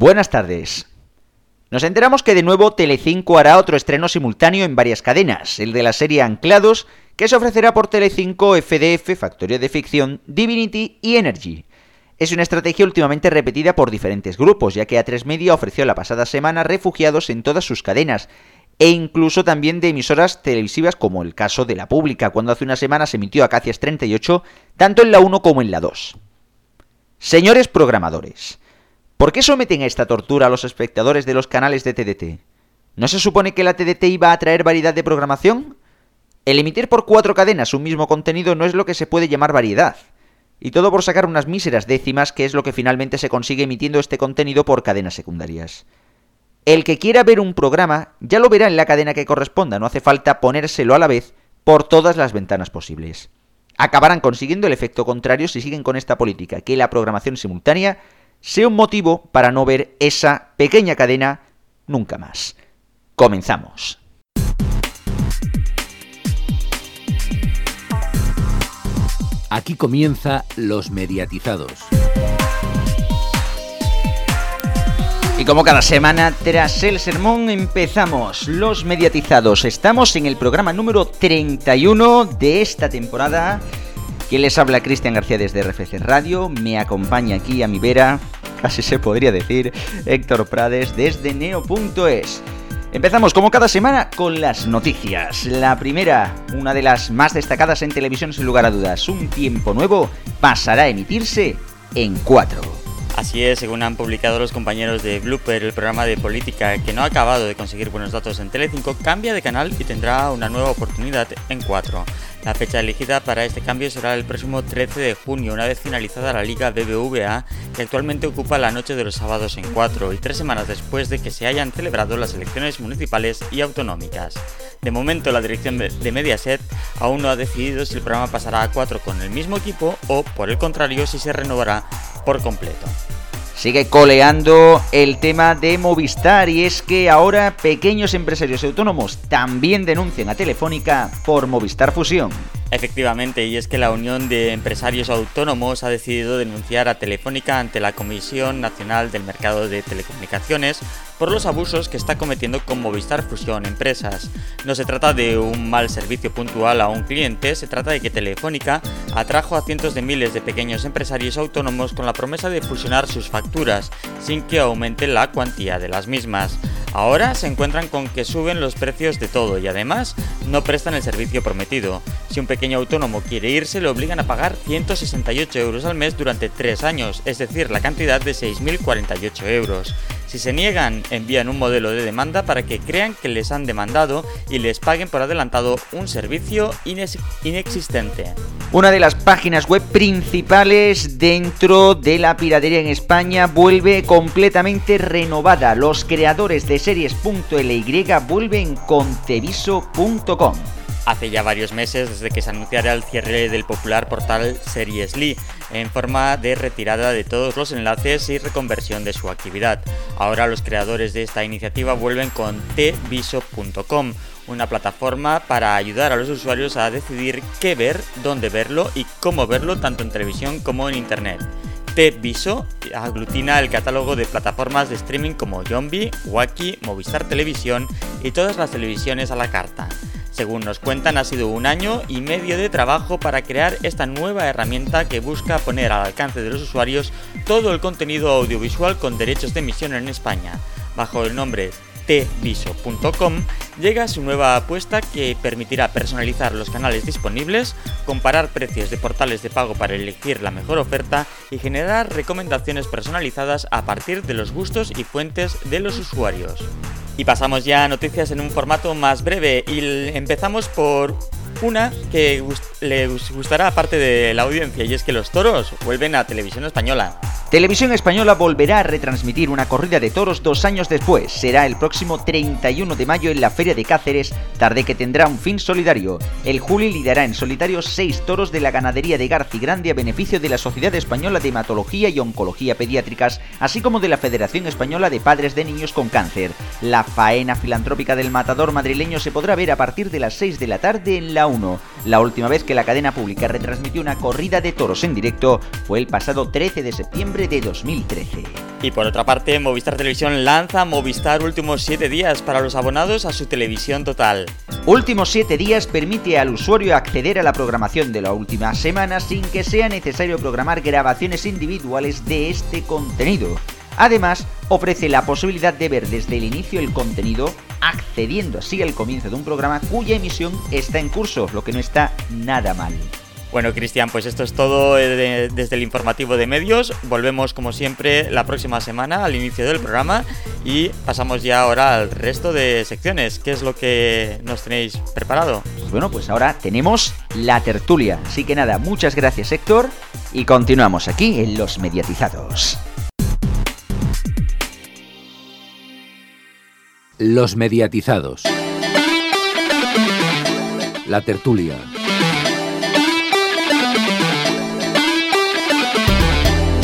Buenas tardes. Nos enteramos que de nuevo Telecinco hará otro estreno simultáneo en varias cadenas, el de la serie Anclados, que se ofrecerá por Telecinco, FDF, Factoría de Ficción, Divinity y Energy. Es una estrategia últimamente repetida por diferentes grupos, ya que A3 Media ofreció la pasada semana refugiados en todas sus cadenas, e incluso también de emisoras televisivas como el caso de La Pública, cuando hace una semana se emitió Acacias 38, tanto en la 1 como en la 2. Señores programadores, ¿por qué someten a esta tortura a los espectadores de los canales de TDT? ¿No se supone que la TDT iba a traer variedad de programación? El emitir por cuatro cadenas un mismo contenido no es lo que se puede llamar variedad. Y todo por sacar unas míseras décimas, que es lo que finalmente se consigue emitiendo este contenido por cadenas secundarias. El que quiera ver un programa ya lo verá en la cadena que corresponda, no hace falta ponérselo a la vez por todas las ventanas posibles. Acabarán consiguiendo el efecto contrario si siguen con esta política, que la programación simultánea sea un motivo para no ver esa pequeña cadena nunca más. Comenzamos. Aquí comienza Los Mediatizados. Y como cada semana, tras el sermón empezamos los mediatizados. Estamos en el programa número 31 de esta temporada. Quien les habla Cristian García desde RFC Radio. Me acompaña aquí a mi vera, casi se podría decir, Héctor Prades desde neo.es. Empezamos como cada semana con las noticias. La primera, una de las más destacadas en televisión sin lugar a dudas, Un tiempo nuevo pasará a emitirse en 4. Así es, según han publicado los compañeros de Blooper, el programa de política que no ha acabado de conseguir buenos datos en Telecinco cambia de canal y tendrá una nueva oportunidad en 4. La fecha elegida para este cambio será el próximo 13 de junio, una vez finalizada la Liga BBVA, que actualmente ocupa la noche de los sábados en 4 y tres semanas después de que se hayan celebrado las elecciones municipales y autonómicas. De momento, la dirección de Mediaset aún no ha decidido si el programa pasará a 4 con el mismo equipo o, por el contrario, si se renovará por completo. Sigue coleando el tema de Movistar y es que ahora pequeños empresarios autónomos también denuncian a Telefónica por Movistar Fusión. Efectivamente, y es que la Unión de Empresarios Autónomos ha decidido denunciar a Telefónica ante la Comisión Nacional del Mercado de Telecomunicaciones por los abusos que está cometiendo con Movistar Fusión Empresas. No se trata de un mal servicio puntual a un cliente, se trata de que Telefónica atrajo a cientos de miles de pequeños empresarios autónomos con la promesa de fusionar sus facturas sin que aumente la cuantía de las mismas. Ahora se encuentran con que suben los precios de todo y además no prestan el servicio prometido. Si un pequeño autónomo quiere irse, le obligan a pagar 168 euros al mes durante 3 años, es decir, la cantidad de 6.048 euros. Si se niegan, envían un modelo de demanda para que crean que les han demandado y les paguen por adelantado un servicio inexistente. Una de las páginas web principales dentro de la piratería en España vuelve completamente renovada. Los creadores de series.ly vuelven con teviso.com. Hace ya varios meses desde que se anunciara el cierre del popular portal Seriesly en forma de retirada de todos los enlaces y reconversión de su actividad. Ahora los creadores de esta iniciativa vuelven con tviso.com, una plataforma para ayudar a los usuarios a decidir qué ver, dónde verlo y cómo verlo tanto en televisión como en internet. Tviso aglutina el catálogo de plataformas de streaming como Yombi, Wacky, Movistar Televisión y todas las televisiones a la carta. Según nos cuentan, ha sido un año y medio de trabajo para crear esta nueva herramienta que busca poner al alcance de los usuarios todo el contenido audiovisual con derechos de emisión en España. Bajo el nombre tviso.com llega su nueva apuesta que permitirá personalizar los canales disponibles, comparar precios de portales de pago para elegir la mejor oferta y generar recomendaciones personalizadas a partir de los gustos y fuentes de los usuarios. Y pasamos ya a noticias en un formato más breve. Y empezamos por una que le gustará aparte de la audiencia y es que los toros vuelven a televisión española. Televisión Española volverá a retransmitir una corrida de toros dos años después. Será el próximo 31 de mayo en la Feria de Cáceres, tarde que tendrá un fin solidario. El Juli lidará en solitario seis toros de la ganadería de Garci Grande a beneficio de la Sociedad Española de Hematología y Oncología Pediátricas, así como de la Federación Española de Padres de Niños con Cáncer. La faena filantrópica del matador madrileño se podrá ver a partir de las 6 de la tarde en la 1. La última vez que la cadena pública retransmitió una corrida de toros en directo fue el pasado 13 de septiembre de 2013. Y por otra parte, Movistar Televisión lanza Movistar Últimos 7 días para los abonados a su televisión total. Últimos 7 días permite al usuario acceder a la programación de la última semana sin que sea necesario programar grabaciones individuales de este contenido. Además, ofrece la posibilidad de ver desde el inicio el contenido, accediendo así al comienzo de un programa cuya emisión está en curso, lo que no está nada mal. Bueno, Cristian, pues esto es todo eh, desde el informativo de medios. Volvemos como siempre la próxima semana al inicio del programa y pasamos ya ahora al resto de secciones. ¿Qué es lo que nos tenéis preparado? Bueno, pues ahora tenemos la tertulia. Así que nada, muchas gracias Héctor y continuamos aquí en Los Mediatizados. Los mediatizados. La tertulia.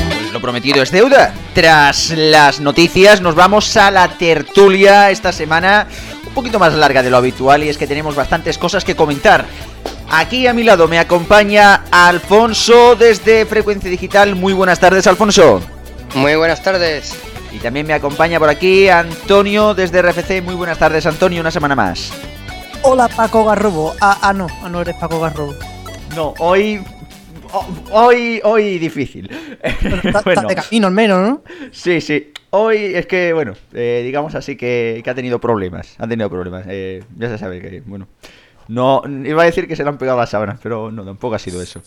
Pues lo prometido es deuda. Tras las noticias nos vamos a la tertulia esta semana un poquito más larga de lo habitual y es que tenemos bastantes cosas que comentar. Aquí a mi lado me acompaña Alfonso desde Frecuencia Digital. Muy buenas tardes, Alfonso. Muy buenas tardes. Y también me acompaña por aquí Antonio desde RFC. Muy buenas tardes, Antonio, una semana más. Hola, Paco Garrobo. Ah, ah no, ah, no eres Paco Garrobo. No, hoy. Hoy, hoy difícil. bueno, de camino al menos, ¿no? Sí, sí. Hoy es que, bueno, eh, digamos así que, que, ha tenido problemas. Ha tenido problemas. Eh, ya se sabe que, bueno. No, iba a decir que se le han pegado las sábanas, pero no, tampoco ha sido eso.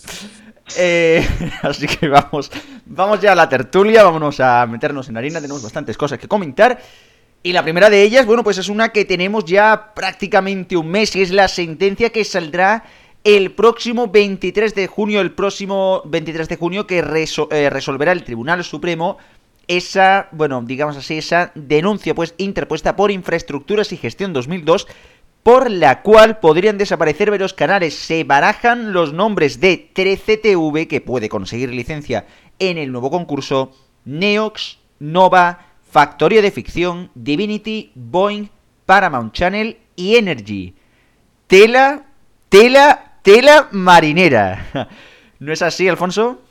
Eh, así que vamos, vamos ya a la tertulia, vámonos a meternos en harina, tenemos bastantes cosas que comentar. Y la primera de ellas, bueno, pues es una que tenemos ya prácticamente un mes y es la sentencia que saldrá el próximo 23 de junio, el próximo 23 de junio que eh, resolverá el Tribunal Supremo esa, bueno, digamos así, esa denuncia pues interpuesta por Infraestructuras y Gestión 2002 por la cual podrían desaparecer varios canales. Se barajan los nombres de 13TV, que puede conseguir licencia en el nuevo concurso, Neox, Nova, Factorio de Ficción, Divinity, Boeing, Paramount Channel y Energy. Tela, tela, tela marinera. ¿No es así, Alfonso?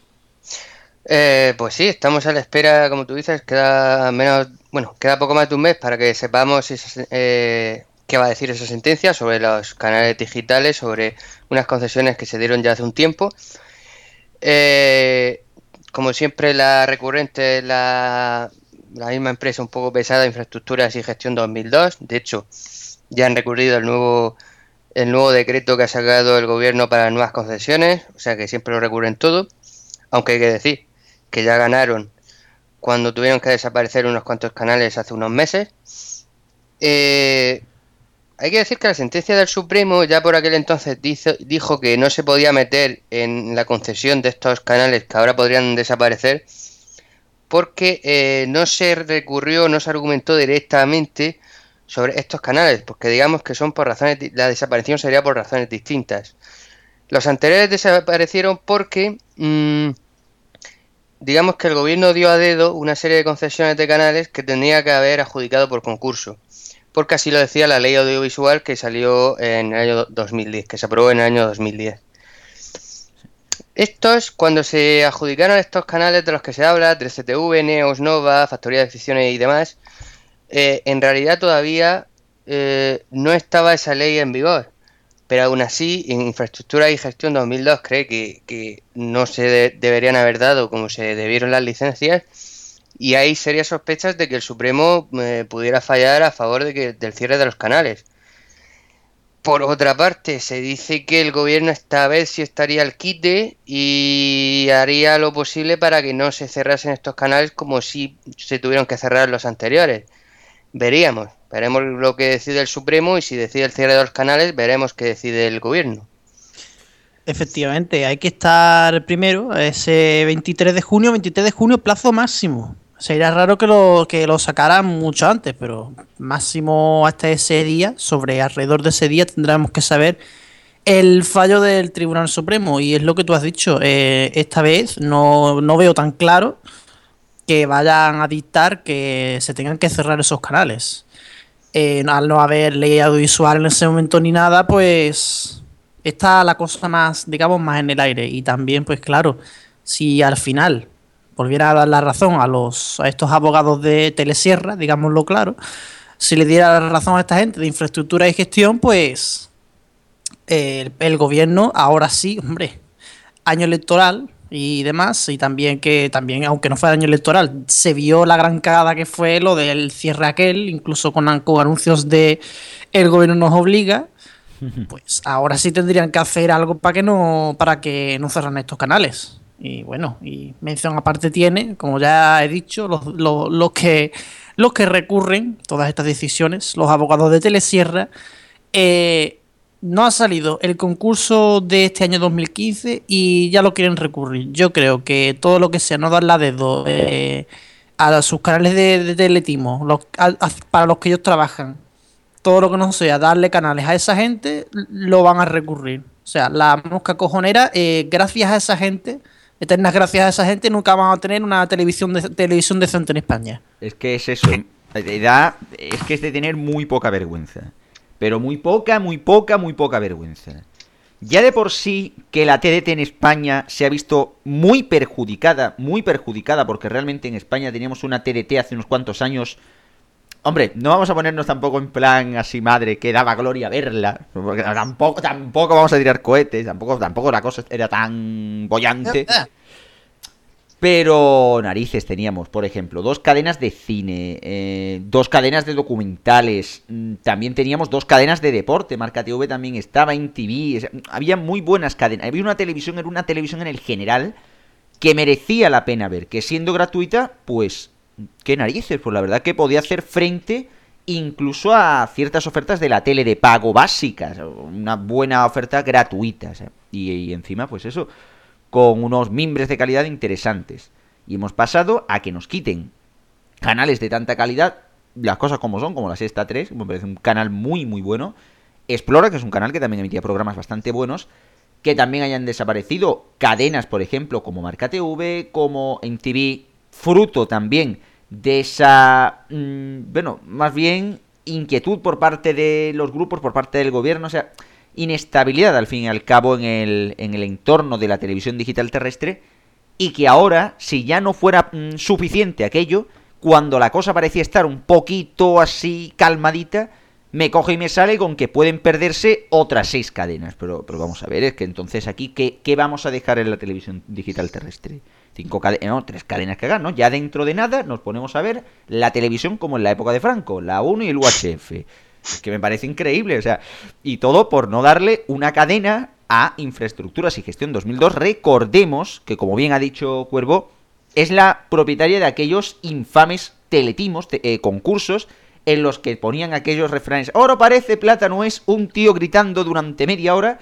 Eh, pues sí, estamos a la espera, como tú dices, queda menos, bueno, queda poco más de un mes para que sepamos si eh, qué va a decir esa sentencia sobre los canales digitales, sobre unas concesiones que se dieron ya hace un tiempo. Eh, como siempre, la recurrente es la, misma empresa un poco pesada, Infraestructuras y Gestión 2002. De hecho, ya han recurrido el nuevo, el nuevo decreto que ha sacado el gobierno para nuevas concesiones, o sea que siempre lo recurren todo. Aunque hay que decir que ya ganaron cuando tuvieron que desaparecer unos cuantos canales hace unos meses. Eh, hay que decir que la sentencia del Supremo ya por aquel entonces dijo que no se podía meter en la concesión de estos canales que ahora podrían desaparecer porque eh, no se recurrió, no se argumentó directamente sobre estos canales, porque digamos que son por razones, la desaparición sería por razones distintas. Los anteriores desaparecieron porque, mm, digamos que el gobierno dio a dedo una serie de concesiones de canales que tendría que haber adjudicado por concurso porque así lo decía la ley audiovisual que salió en el año 2010, que se aprobó en el año 2010. Estos, cuando se adjudicaron estos canales de los que se habla, 3CTV, Neos, Nova, Factoría de Ficciones y demás, eh, en realidad todavía eh, no estaba esa ley en vigor. Pero aún así, en Infraestructura y Gestión 2002 cree que, no se deberían haber dado como se debieron las licencias y hay serias sospechas de que el Supremo eh, pudiera fallar a favor de que, del cierre de los canales. Por otra parte, se dice que el gobierno esta vez sí estaría al quite y haría lo posible para que no se cerrasen estos canales como si se tuvieron que cerrar los anteriores. Veríamos, veremos lo que decide el Supremo y si decide el cierre de los canales, veremos qué decide el gobierno. Efectivamente, hay que estar primero, ese 23 de junio, 23 de junio, plazo máximo. Sería raro que lo, que lo sacaran mucho antes, pero máximo hasta ese día, sobre alrededor de ese día tendremos que saber el fallo del Tribunal Supremo. Y es lo que tú has dicho, eh, esta vez no, veo tan claro que vayan a dictar que se tengan que cerrar esos canales. Eh, al no haber ley audiovisual en ese momento ni nada, pues está la cosa más, digamos, más en el aire. Y también, pues claro, si al final volviera a dar la razón a los a estos abogados de Telesierra, digámoslo claro, si le diera la razón a esta gente de infraestructura y gestión, pues el, el gobierno ahora sí, hombre, año electoral y demás, y también que también, aunque no fuera año electoral, se vio la gran cagada que fue lo del cierre aquel, incluso con, con anuncios de el gobierno nos obliga, pues ahora sí tendrían que hacer algo para que no, para que no cerran estos canales. Y bueno, y mención aparte tiene, como ya he dicho, los, los, que los que recurren todas estas decisiones, los abogados de Telesierra, eh, no ha salido el concurso de este año 2015 y ya lo quieren recurrir. Yo creo que todo lo que sea no dar la dedo eh, a sus canales de, de a, para los que ellos trabajan, todo lo que no sea darle canales a esa gente, lo van a recurrir. O sea, la mosca cojonera, eh, gracias a esa gente, eternas gracias a esa gente, nunca van a tener una televisión, de, televisión decente en España. Es que es eso. Da, es que es de tener muy poca vergüenza. Pero muy poca, muy poca, muy poca vergüenza. Ya de por sí que la TDT en España se ha visto muy perjudicada, muy perjudicada, porque realmente en España teníamos una TDT hace unos cuantos años. Hombre, no vamos a ponernos tampoco en plan así, madre, que daba gloria verla. Porque tampoco, tampoco vamos a tirar cohetes, tampoco, tampoco la cosa era tan bollante. Pero narices teníamos, por ejemplo, dos cadenas de cine, eh, dos cadenas de documentales, mm, también teníamos dos cadenas de deporte, Marca TV también estaba en TV, o sea, había muy buenas cadenas, había una televisión, era una televisión en el general que merecía la pena ver, que siendo gratuita, pues, qué narices, pues la verdad que podía hacer frente incluso a ciertas ofertas de la tele de pago básicas, una buena oferta gratuita, y, encima, pues eso con unos mimbres de calidad interesantes. Y hemos pasado a que nos quiten canales de tanta calidad, las cosas como son, como la Sexta 3, me parece un canal muy, muy bueno. Explora, que es un canal que también emitía programas bastante buenos. Que también hayan desaparecido cadenas, por ejemplo, como Marca TV, como MTV, fruto también de esa, mmm, bueno, más bien inquietud por parte de los grupos, por parte del gobierno. O sea, inestabilidad al fin y al cabo en el, en el entorno de la televisión digital terrestre y que ahora, si ya no fuera mmm, suficiente aquello, cuando la cosa parecía estar un poquito así calmadita, me coge y me sale con que pueden perderse otras seis cadenas. Pero, pero vamos a ver, es que entonces aquí, ¿qué, qué vamos a dejar en la televisión digital terrestre? Cinco cadenas, no, tres cadenas que hagan, ¿no? Ya dentro de nada nos ponemos a ver la televisión como en la época de Franco, la 1 y el UHF que me parece increíble, o sea, y todo por no darle una cadena a Infraestructuras y Gestión 2002. Recordemos que, como bien ha dicho Cuervo, es la propietaria de aquellos infames teletimos, te, eh, concursos, en los que ponían aquellos refranes, oro parece, plata no es, un tío gritando durante media hora,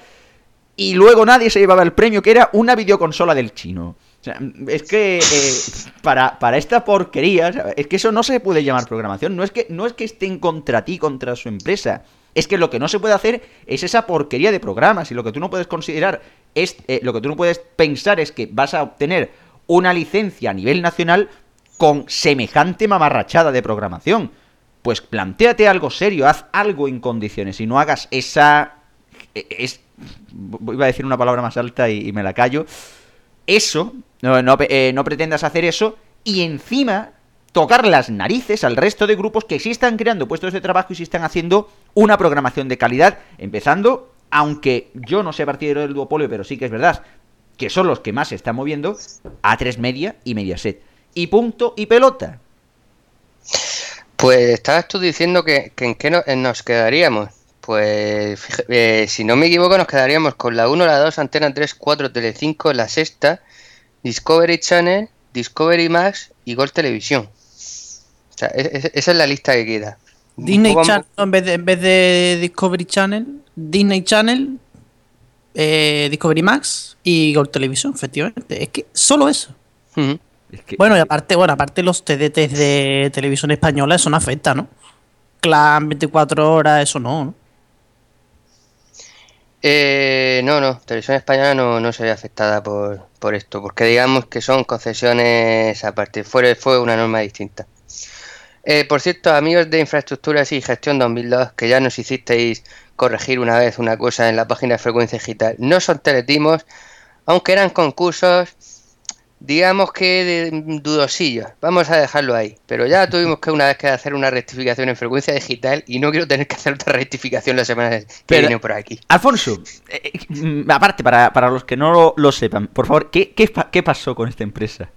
y luego nadie se llevaba el premio, que era una videoconsola del chino. O sea, es que eh, para, para, esta porquería, es que eso no se puede llamar programación. No es, que, no es que estén contra ti, contra su empresa. Es que lo que no se puede hacer es esa porquería de programas. Y lo que tú no puedes considerar es. Eh, lo que tú no puedes pensar es que vas a obtener una licencia a nivel nacional con semejante mamarrachada de programación. Pues planteate algo serio, haz algo en condiciones y no hagas esa. e, Es, iba a decir una palabra más alta y, me la callo. Eso no, no, eh, no, pretendas hacer eso y encima tocar las narices al resto de grupos que sí están creando puestos de trabajo y sí están haciendo una programación de calidad, empezando, aunque yo no sea partidario del duopolio, pero sí que es verdad que son los que más se están moviendo, A3 Media y Mediaset. Y punto y pelota. Pues estabas tú diciendo que, que en qué no, nos quedaríamos. Pues eh, si no me equivoco nos quedaríamos con la 1, la 2, Antena 3, 4, Tele5, la sexta, Discovery Channel, Discovery Max y Gol Televisión. O sea, es, es, esa es la lista que queda. Disney Channel en vez, de, en vez de Discovery Channel, Disney Channel, eh, Discovery Max y Gol Televisión, efectivamente. Es que solo eso. Uh -huh. Es que, bueno, y aparte, bueno, aparte los TDTs de televisión española, eso no afecta, ¿no? Clan 24 horas, eso no, ¿no? Eh, no, no, Televisión Española no, no se ve afectada por, por, esto, porque digamos que son concesiones aparte, fuera fue una norma distinta. Eh, por cierto, amigos de Infraestructuras y Gestión 2002, que ya nos hicisteis corregir una vez una cosa en la página de Frecuencia Digital, no son teletimos, aunque eran concursos, digamos que de dudosillos. Vamos a dejarlo ahí. Pero ya tuvimos que una vez que hacer una rectificación en Frecuencia Digital y no quiero tener que hacer otra rectificación la semana que Pero- viene por aquí. Alfonso, eh, eh, mm, aparte, para, para los que no lo, lo sepan, por favor, ¿qué, qué, qué pasó con esta empresa?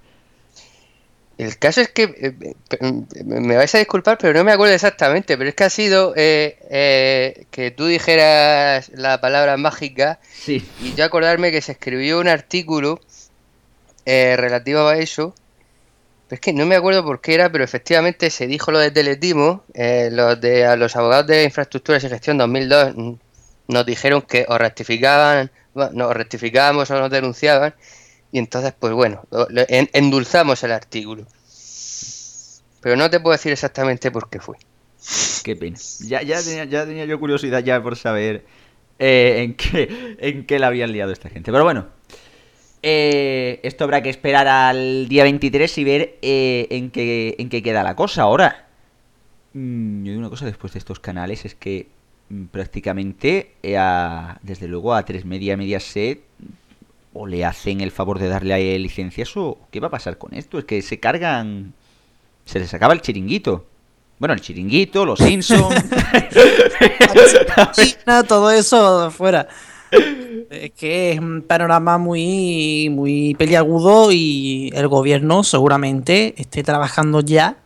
El caso es que eh, eh, me vais a disculpar, pero no me acuerdo exactamente. Pero es que ha sido eh, eh, que tú dijeras la palabra mágica Sí. y yo acordarme que se escribió un artículo eh, relativo a eso. Es que no me acuerdo por qué era, pero efectivamente se dijo lo de Teletimo. eh, los de a los abogados de infraestructuras y gestión 2002 mm, nos dijeron que o rectificaban, bueno, no, o rectificábamos o nos denunciaban. Y entonces, pues bueno, en- endulzamos el artículo. Pero no te puedo decir exactamente por qué fue. Qué pena. Ya, ya, tenía, ya tenía yo curiosidad ya por saber eh, en, qué, en qué la habían liado esta gente. Pero bueno, eh, esto habrá que esperar al día 23 y ver eh, en, qué, en qué queda la cosa. Ahora, mm, yo digo una cosa después de estos canales es que mm, prácticamente eh, desde luego a 3 Media, Mediaset o le hacen el favor de darle a licencias o qué va a pasar con esto. Es que se cargan... Se les acaba el chiringuito. Bueno, el chiringuito, los Simpsons. China, todo eso fuera. Es que es un panorama muy, muy peliagudo y el gobierno seguramente esté trabajando ya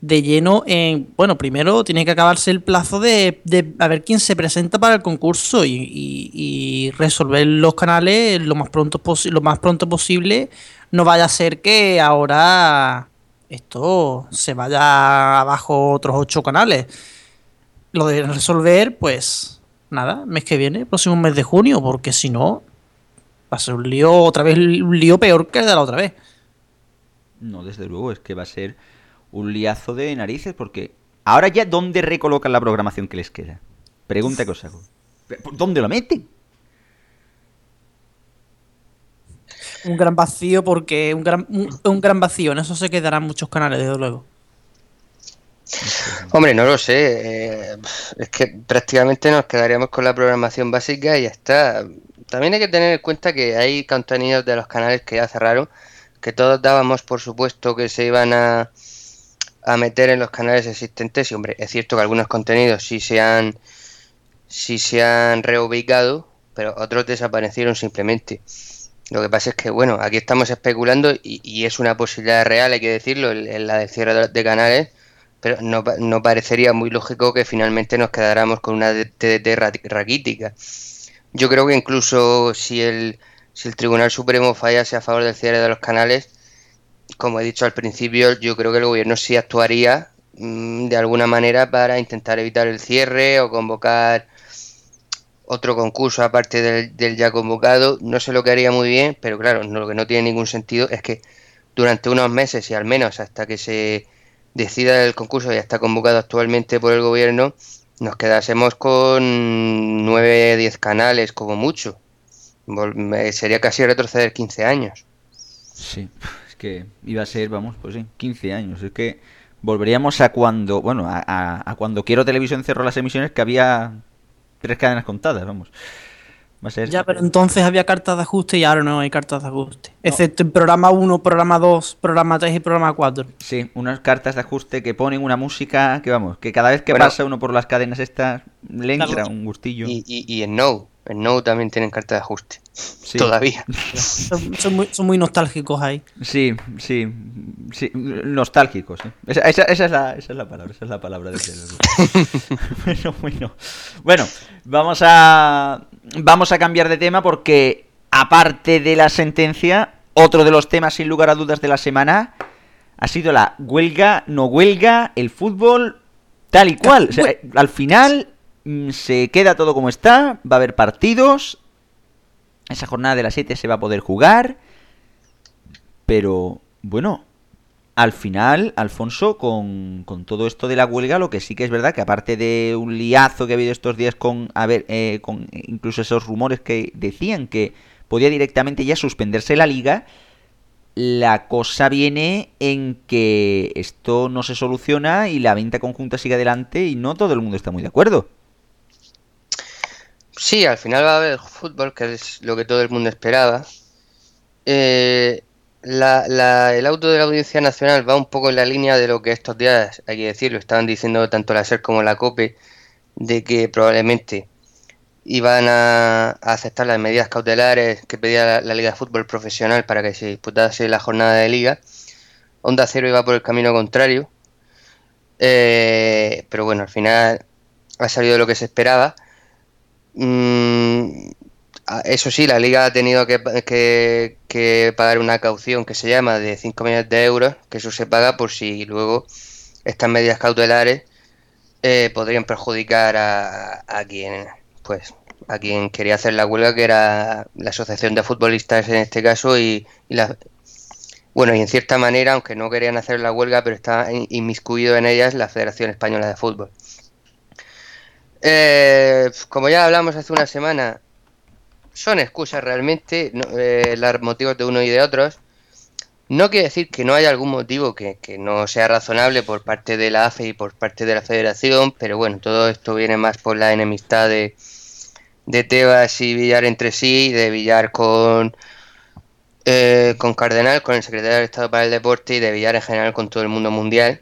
de lleno en. Bueno, primero tiene que acabarse el plazo de, de a ver quién se presenta para el concurso y, resolver los canales lo más pronto lo más pronto posible. No vaya a ser que ahora esto se vaya abajo otros ocho canales lo de resolver, pues nada, mes que viene, próximo mes de junio, porque si no, va a ser un lío, otra vez, un lío peor que el de la otra vez. No, desde luego, es que va a ser un liazo de narices porque ahora ya ¿dónde recolocan la programación que les queda? Pregunta que os hago. ¿Dónde lo meten? Un gran vacío, porque un gran, un, un gran vacío, en eso se quedarán muchos canales, desde luego. Hombre, no lo sé. eh, es que prácticamente nos quedaríamos con la programación básica y ya está. También hay que tener en cuenta que hay contenidos de los canales que ya cerraron, que todos dábamos por supuesto que se iban a, a meter en los canales existentes. Y hombre, es cierto que algunos contenidos sí se han, sí se han reubicado, pero otros desaparecieron simplemente. Lo que pasa es que, bueno, aquí estamos especulando y, y es una posibilidad real, hay que decirlo, el- la de cierre de canales, pero no, no parecería muy lógico que finalmente nos quedáramos con una TDT ra- raquítica. Yo creo que incluso si el, si el Tribunal Supremo fallase a favor del cierre de los canales, como he dicho al principio, yo creo que el gobierno sí actuaría mm, de alguna manera para intentar evitar el cierre o convocar otro concurso aparte del, del ya convocado. No sé lo que haría muy bien, pero claro, lo que no tiene ningún sentido es que durante unos meses y al menos hasta que se decida el concurso ya está convocado actualmente por el gobierno, nos quedásemos con 9, 10 canales como mucho. Sería casi retroceder 15 años. Sí, es que iba a ser, vamos, pues sí, 15 años. Es que volveríamos a cuando, bueno, a, a- a cuando Quiero Televisión cerró las emisiones que había tres cadenas contadas, vamos. Va a ser... Ya, pero entonces había cartas de ajuste y ahora no hay cartas de ajuste. Excepto en programa 1, programa 2, programa 3 y programa 4. Sí, unas cartas de ajuste que ponen una música que, vamos, que cada vez que Bueno. pasa uno por las cadenas estas le entra un gustillo. Y, y, y en No, en No también tienen carta de ajuste. Sí. Todavía. Son, son muy, son muy nostálgicos ahí. Sí, sí, sí, nostálgicos. ¿eh? Esa, esa- esa es la, esa es la palabra, esa es la palabra luego. bueno, bueno. Bueno, vamos a vamos a cambiar de tema porque aparte de la sentencia, otro de los temas sin lugar a dudas de la semana ha sido la huelga, no huelga, el fútbol, tal y cual. O sea, al final mm, se queda todo como está, va a haber partidos, esa jornada de las 7 se va a poder jugar. Pero, bueno, al final, Alfonso, con, con todo esto de la huelga, lo que sí que es verdad que aparte de un liazo que ha habido estos días con, a ver, eh, con incluso esos rumores que decían que podía directamente ya suspenderse la liga, la cosa viene en que esto no se soluciona y la venta conjunta sigue adelante y no todo el mundo está muy de acuerdo. Sí, al final va a haber fútbol, que es lo que todo el mundo esperaba. Eh, el auto de la Audiencia Nacional va un poco en la línea de lo que estos días, hay que decirlo, estaban diciendo tanto la SER como la COPE, de que probablemente iban a, aceptar las medidas cautelares que pedía la, Liga de Fútbol Profesional para que se disputase la jornada de liga. Onda Cero iba por el camino contrario, eh, pero bueno, al final ha salido lo que se esperaba. Mm, eso sí, la liga ha tenido que, que, pagar una caución que se llama de 5 millones de euros, que eso se paga por si luego estas medidas cautelares eh, podrían perjudicar a, a quien pues a quien quería hacer la huelga, que era la Asociación de Futbolistas en este caso, y, la, bueno, y en cierta manera, aunque no querían hacer la huelga, pero está inmiscuido en ellas la Federación Española de Fútbol. Eh, como ya hablamos hace una semana, son excusas realmente, eh, los motivos de uno y de otros. No quiere decir que no haya algún motivo que, que, no sea razonable por parte de la AFE y por parte de la Federación, pero bueno, todo esto viene más por la enemistad de, de Tebas y Villar entre sí, de Villar con, eh, con Cardenal, con el secretario de Estado para el Deporte y de Villar en general con todo el mundo mundial.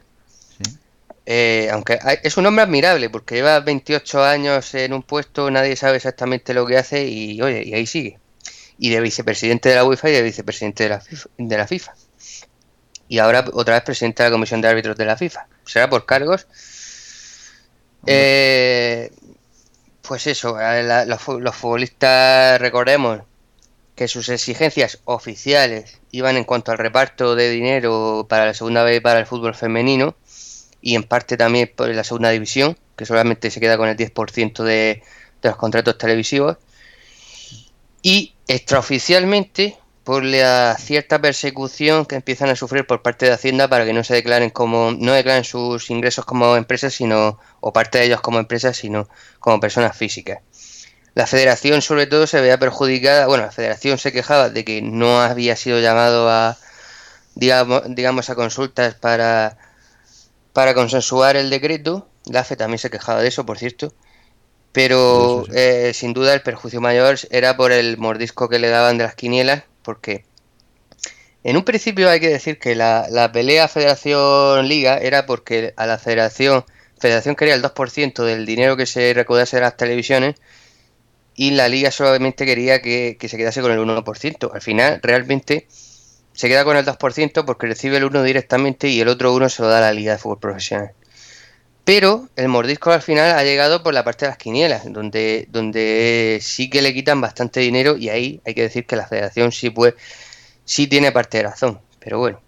Eh, aunque es un hombre admirable porque lleva 28 años en un puesto, nadie sabe exactamente lo que hace y oye, y ahí sigue. Y de vicepresidente de la UEFA y de vicepresidente de la FIFA. De la FIFA. Y ahora otra vez presidente de la Comisión de Árbitros de la FIFA. Será por cargos. Eh, pues eso, los, futbolistas, recordemos que sus exigencias oficiales iban en cuanto al reparto de dinero para la segunda vez para el fútbol femenino y en parte también por la segunda división, que solamente se queda con el 10% de, de los contratos televisivos. Y extraoficialmente por la cierta persecución que empiezan a sufrir por parte de Hacienda para que no se declaren como no declaren sus ingresos como empresas sino o parte de ellos como empresas sino como personas físicas. La Federación sobre todo se veía perjudicada, bueno, la Federación se quejaba de que no había sido llamado a digamos, digamos a consultas para para consensuar el decreto. La FE también se quejaba de eso, por cierto. Pero eh, sin duda el perjuicio mayor era por el mordisco que le daban de las quinielas porque en un principio hay que decir que la, pelea Federación-Liga era porque a la Federación, Federación quería el 2% del dinero que se recaudase de las televisiones y la Liga solamente quería que, se quedase con el 1%. Al final, realmente se queda con el 2% porque recibe el 1 directamente y el otro 1 se lo da a la Liga de Fútbol Profesional. Pero el mordisco al final ha llegado por la parte de las quinielas, donde, donde sí que le quitan bastante dinero y ahí hay que decir que la federación sí, puede, sí tiene parte de razón. Pero bueno,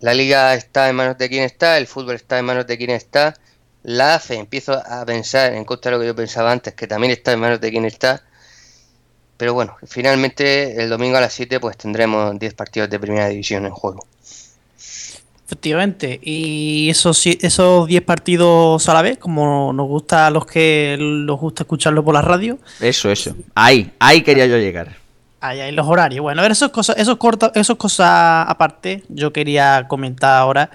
la liga está en manos de quien está, el fútbol está en manos de quien está, la AFE empiezo a pensar en contra de lo que yo pensaba antes, que también está en manos de quien está. Pero bueno, finalmente el domingo a las 7 pues tendremos 10 partidos de primera división en juego. Efectivamente, y esos esos 10 partidos a la vez, como nos gusta a los que nos gusta escucharlo por la radio. Eso, eso. Ahí, ahí quería yo llegar. Ahí, ahí los horarios. Bueno, a ver, esas cosas, esos cortos, esas cosas aparte, yo quería comentar ahora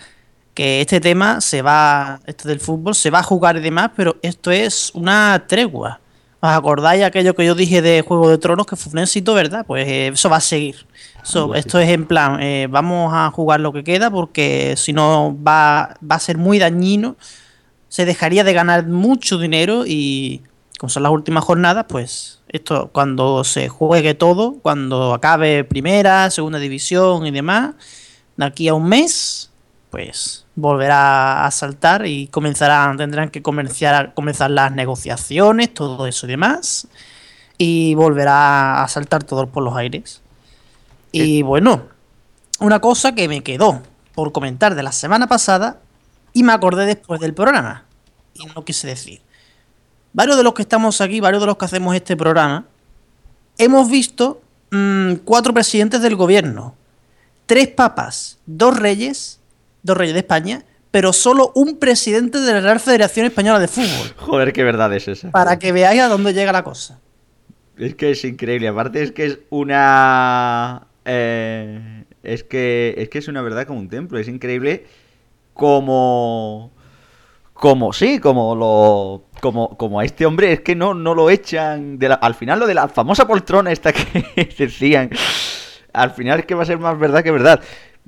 que este tema se va, este del fútbol, se va a jugar y demás, pero esto es una tregua. ¿Os acordáis aquello que yo dije de Juego de Tronos que fue un éxito, verdad? Pues eh, eso va a seguir esto es en plan, eh, vamos a jugar lo que queda porque si no va, va a ser muy dañino. Se dejaría de ganar mucho dinero y como son las últimas jornadas, pues esto cuando se juegue todo, cuando acabe primera, segunda división y demás, de aquí a un mes, pues volverá a saltar y comenzarán, tendrán que comenzar, comenzar las negociaciones, todo eso y demás, y volverá a saltar todo por los aires. Y bueno, una cosa que me quedó por comentar de la semana pasada y me acordé después del programa. Y no quise decir. Varios de los que estamos aquí, varios de los que hacemos este programa, hemos visto mm, cuatro presidentes del gobierno, tres papas, dos reyes, dos reyes de España, pero solo un presidente de la Real Federación Española de Fútbol. Joder, qué verdad es esa. Para que veáis a dónde llega la cosa. Es que es increíble. Aparte es que es una eh, Es que, es que es una verdad como un templo. Es increíble como... Como sí, como lo. Como, como a este hombre es que no, no lo echan. De al final lo de la famosa poltrona esta que decían. Al final es que va a ser más verdad que verdad.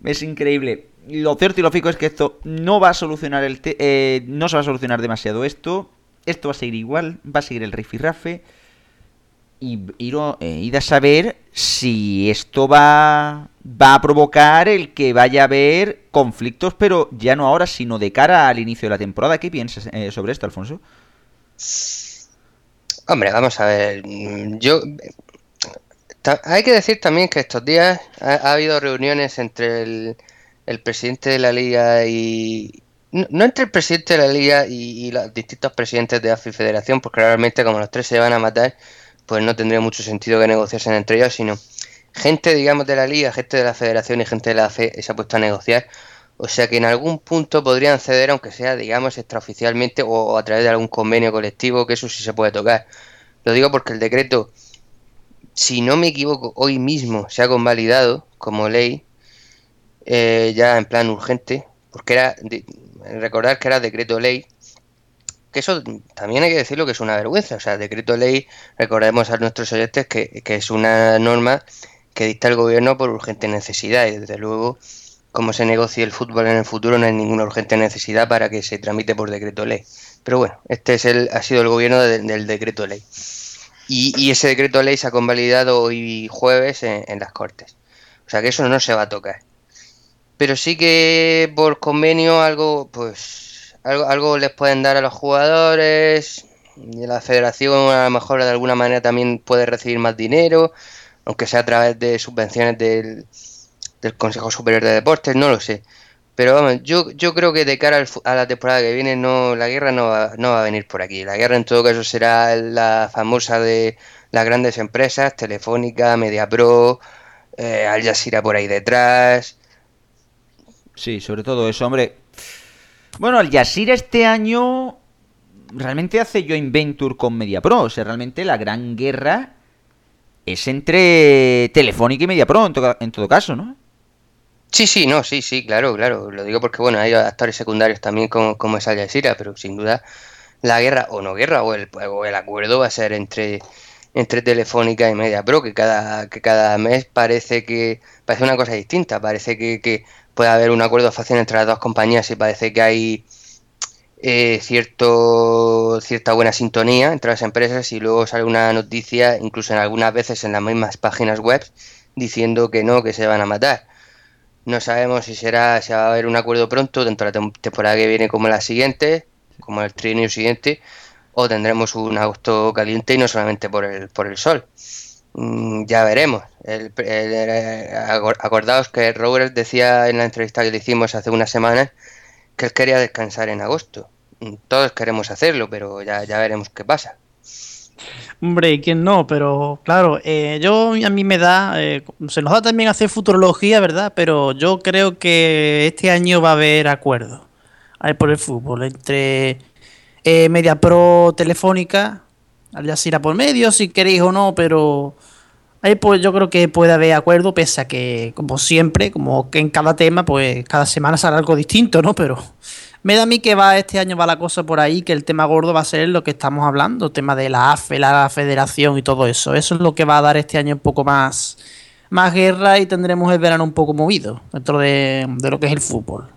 Es increíble. Lo cierto y lo fijo es que esto no va a solucionar el eh, no se va a solucionar demasiado esto. Esto va a seguir igual, va a seguir el rifirrafe. Y ir, eh, a saber si esto va, va a provocar el que vaya a haber conflictos, pero ya no ahora, sino de cara al inicio de la temporada. ¿Qué piensas eh, sobre esto, Alfonso? Hombre, vamos a ver. Yo. Hay que decir también que estos días ha, habido reuniones entre el, el, presidente de la liga y. No, entre el presidente de la liga y, y los distintos presidentes de AFI Federación, porque realmente, como los tres se van a matar, pues no tendría mucho sentido que negociasen entre ellos, sino gente, digamos, de la liga, gente de la federación y gente de la fe se ha puesto a negociar. O sea que en algún punto podrían ceder, aunque sea, digamos, extraoficialmente o, a través de algún convenio colectivo, que eso sí se puede tocar. Lo digo porque el decreto, si no me equivoco, hoy mismo se ha convalidado como ley, eh, ya en plan urgente, porque era, recordar que era decreto ley, que eso también hay que decirlo que es una vergüenza. O sea, decreto ley, recordemos a nuestros oyentes que, es una norma que dicta el gobierno por urgente necesidad y desde luego como se negocie el fútbol en el futuro no hay ninguna urgente necesidad para que se tramite por decreto ley. Pero bueno, este es el, ha sido el gobierno del decreto ley. Y, ese decreto ley se ha convalidado hoy jueves en, en las Cortes. O sea que eso no se va a tocar. Pero sí que por convenio algo, pues algo, algo les pueden dar a los jugadores, y la federación a lo mejor de alguna manera también puede recibir más dinero, aunque sea a través de subvenciones del, Consejo Superior de Deportes, no lo sé. Pero vamos, yo, yo creo que de cara a la temporada que viene no la guerra no va, no va a venir por aquí. La guerra en todo caso será la famosa de las grandes empresas, Telefónica, MediaPro, eh, Al Jazeera por ahí detrás. Sí, sobre todo eso, hombre. Bueno, Al Jazeera este año realmente hace joint venture con MediaPro. O sea, realmente la gran guerra es entre Telefónica y MediaPro en, en todo caso, ¿no? Sí, sí, no, sí, sí, claro, claro. Lo digo porque, bueno, hay actores secundarios también como, como es Al Jazeera, pero sin duda la guerra, o no guerra, o el, o el acuerdo va a ser entre, entre Telefónica y MediaPro, que cada, que cada mes parece que parece una cosa distinta, parece que, que puede haber un acuerdo fácil entre las dos compañías y parece que hay eh, cierto, cierta buena sintonía entre las empresas y luego sale una noticia, incluso en algunas veces en las mismas páginas web, diciendo que no, que se van a matar. No sabemos si será, si va a haber un acuerdo pronto, de la temporada que viene como la siguiente, como el trienio siguiente, o tendremos un agosto caliente y no solamente por el, por el sol. Mm, ya veremos. El, acordaos que Robert decía en la entrevista que le hicimos hace unas semanas que él quería descansar en agosto. Mm, todos queremos hacerlo, pero ya, ya veremos qué pasa. Hombre, ¿quién no? Pero claro, eh, yo a mí me da, eh, se nos da también hacer futurología, ¿verdad? Pero yo creo que este año va a haber acuerdo por el fútbol entre eh, Media Pro Telefónica, al Jazeera por medio, si queréis o no, pero ahí pues yo creo que puede haber acuerdo, pese a que, como siempre, como que en cada tema, pues cada semana sale algo distinto, ¿no? Pero me da a mí que va este año va la cosa por ahí, que el tema gordo va a ser lo que estamos hablando, tema de la AFE, la federación y todo eso. Eso es lo que va a dar este año un poco más, más guerra y tendremos el verano un poco movido dentro de, de lo que es el fútbol.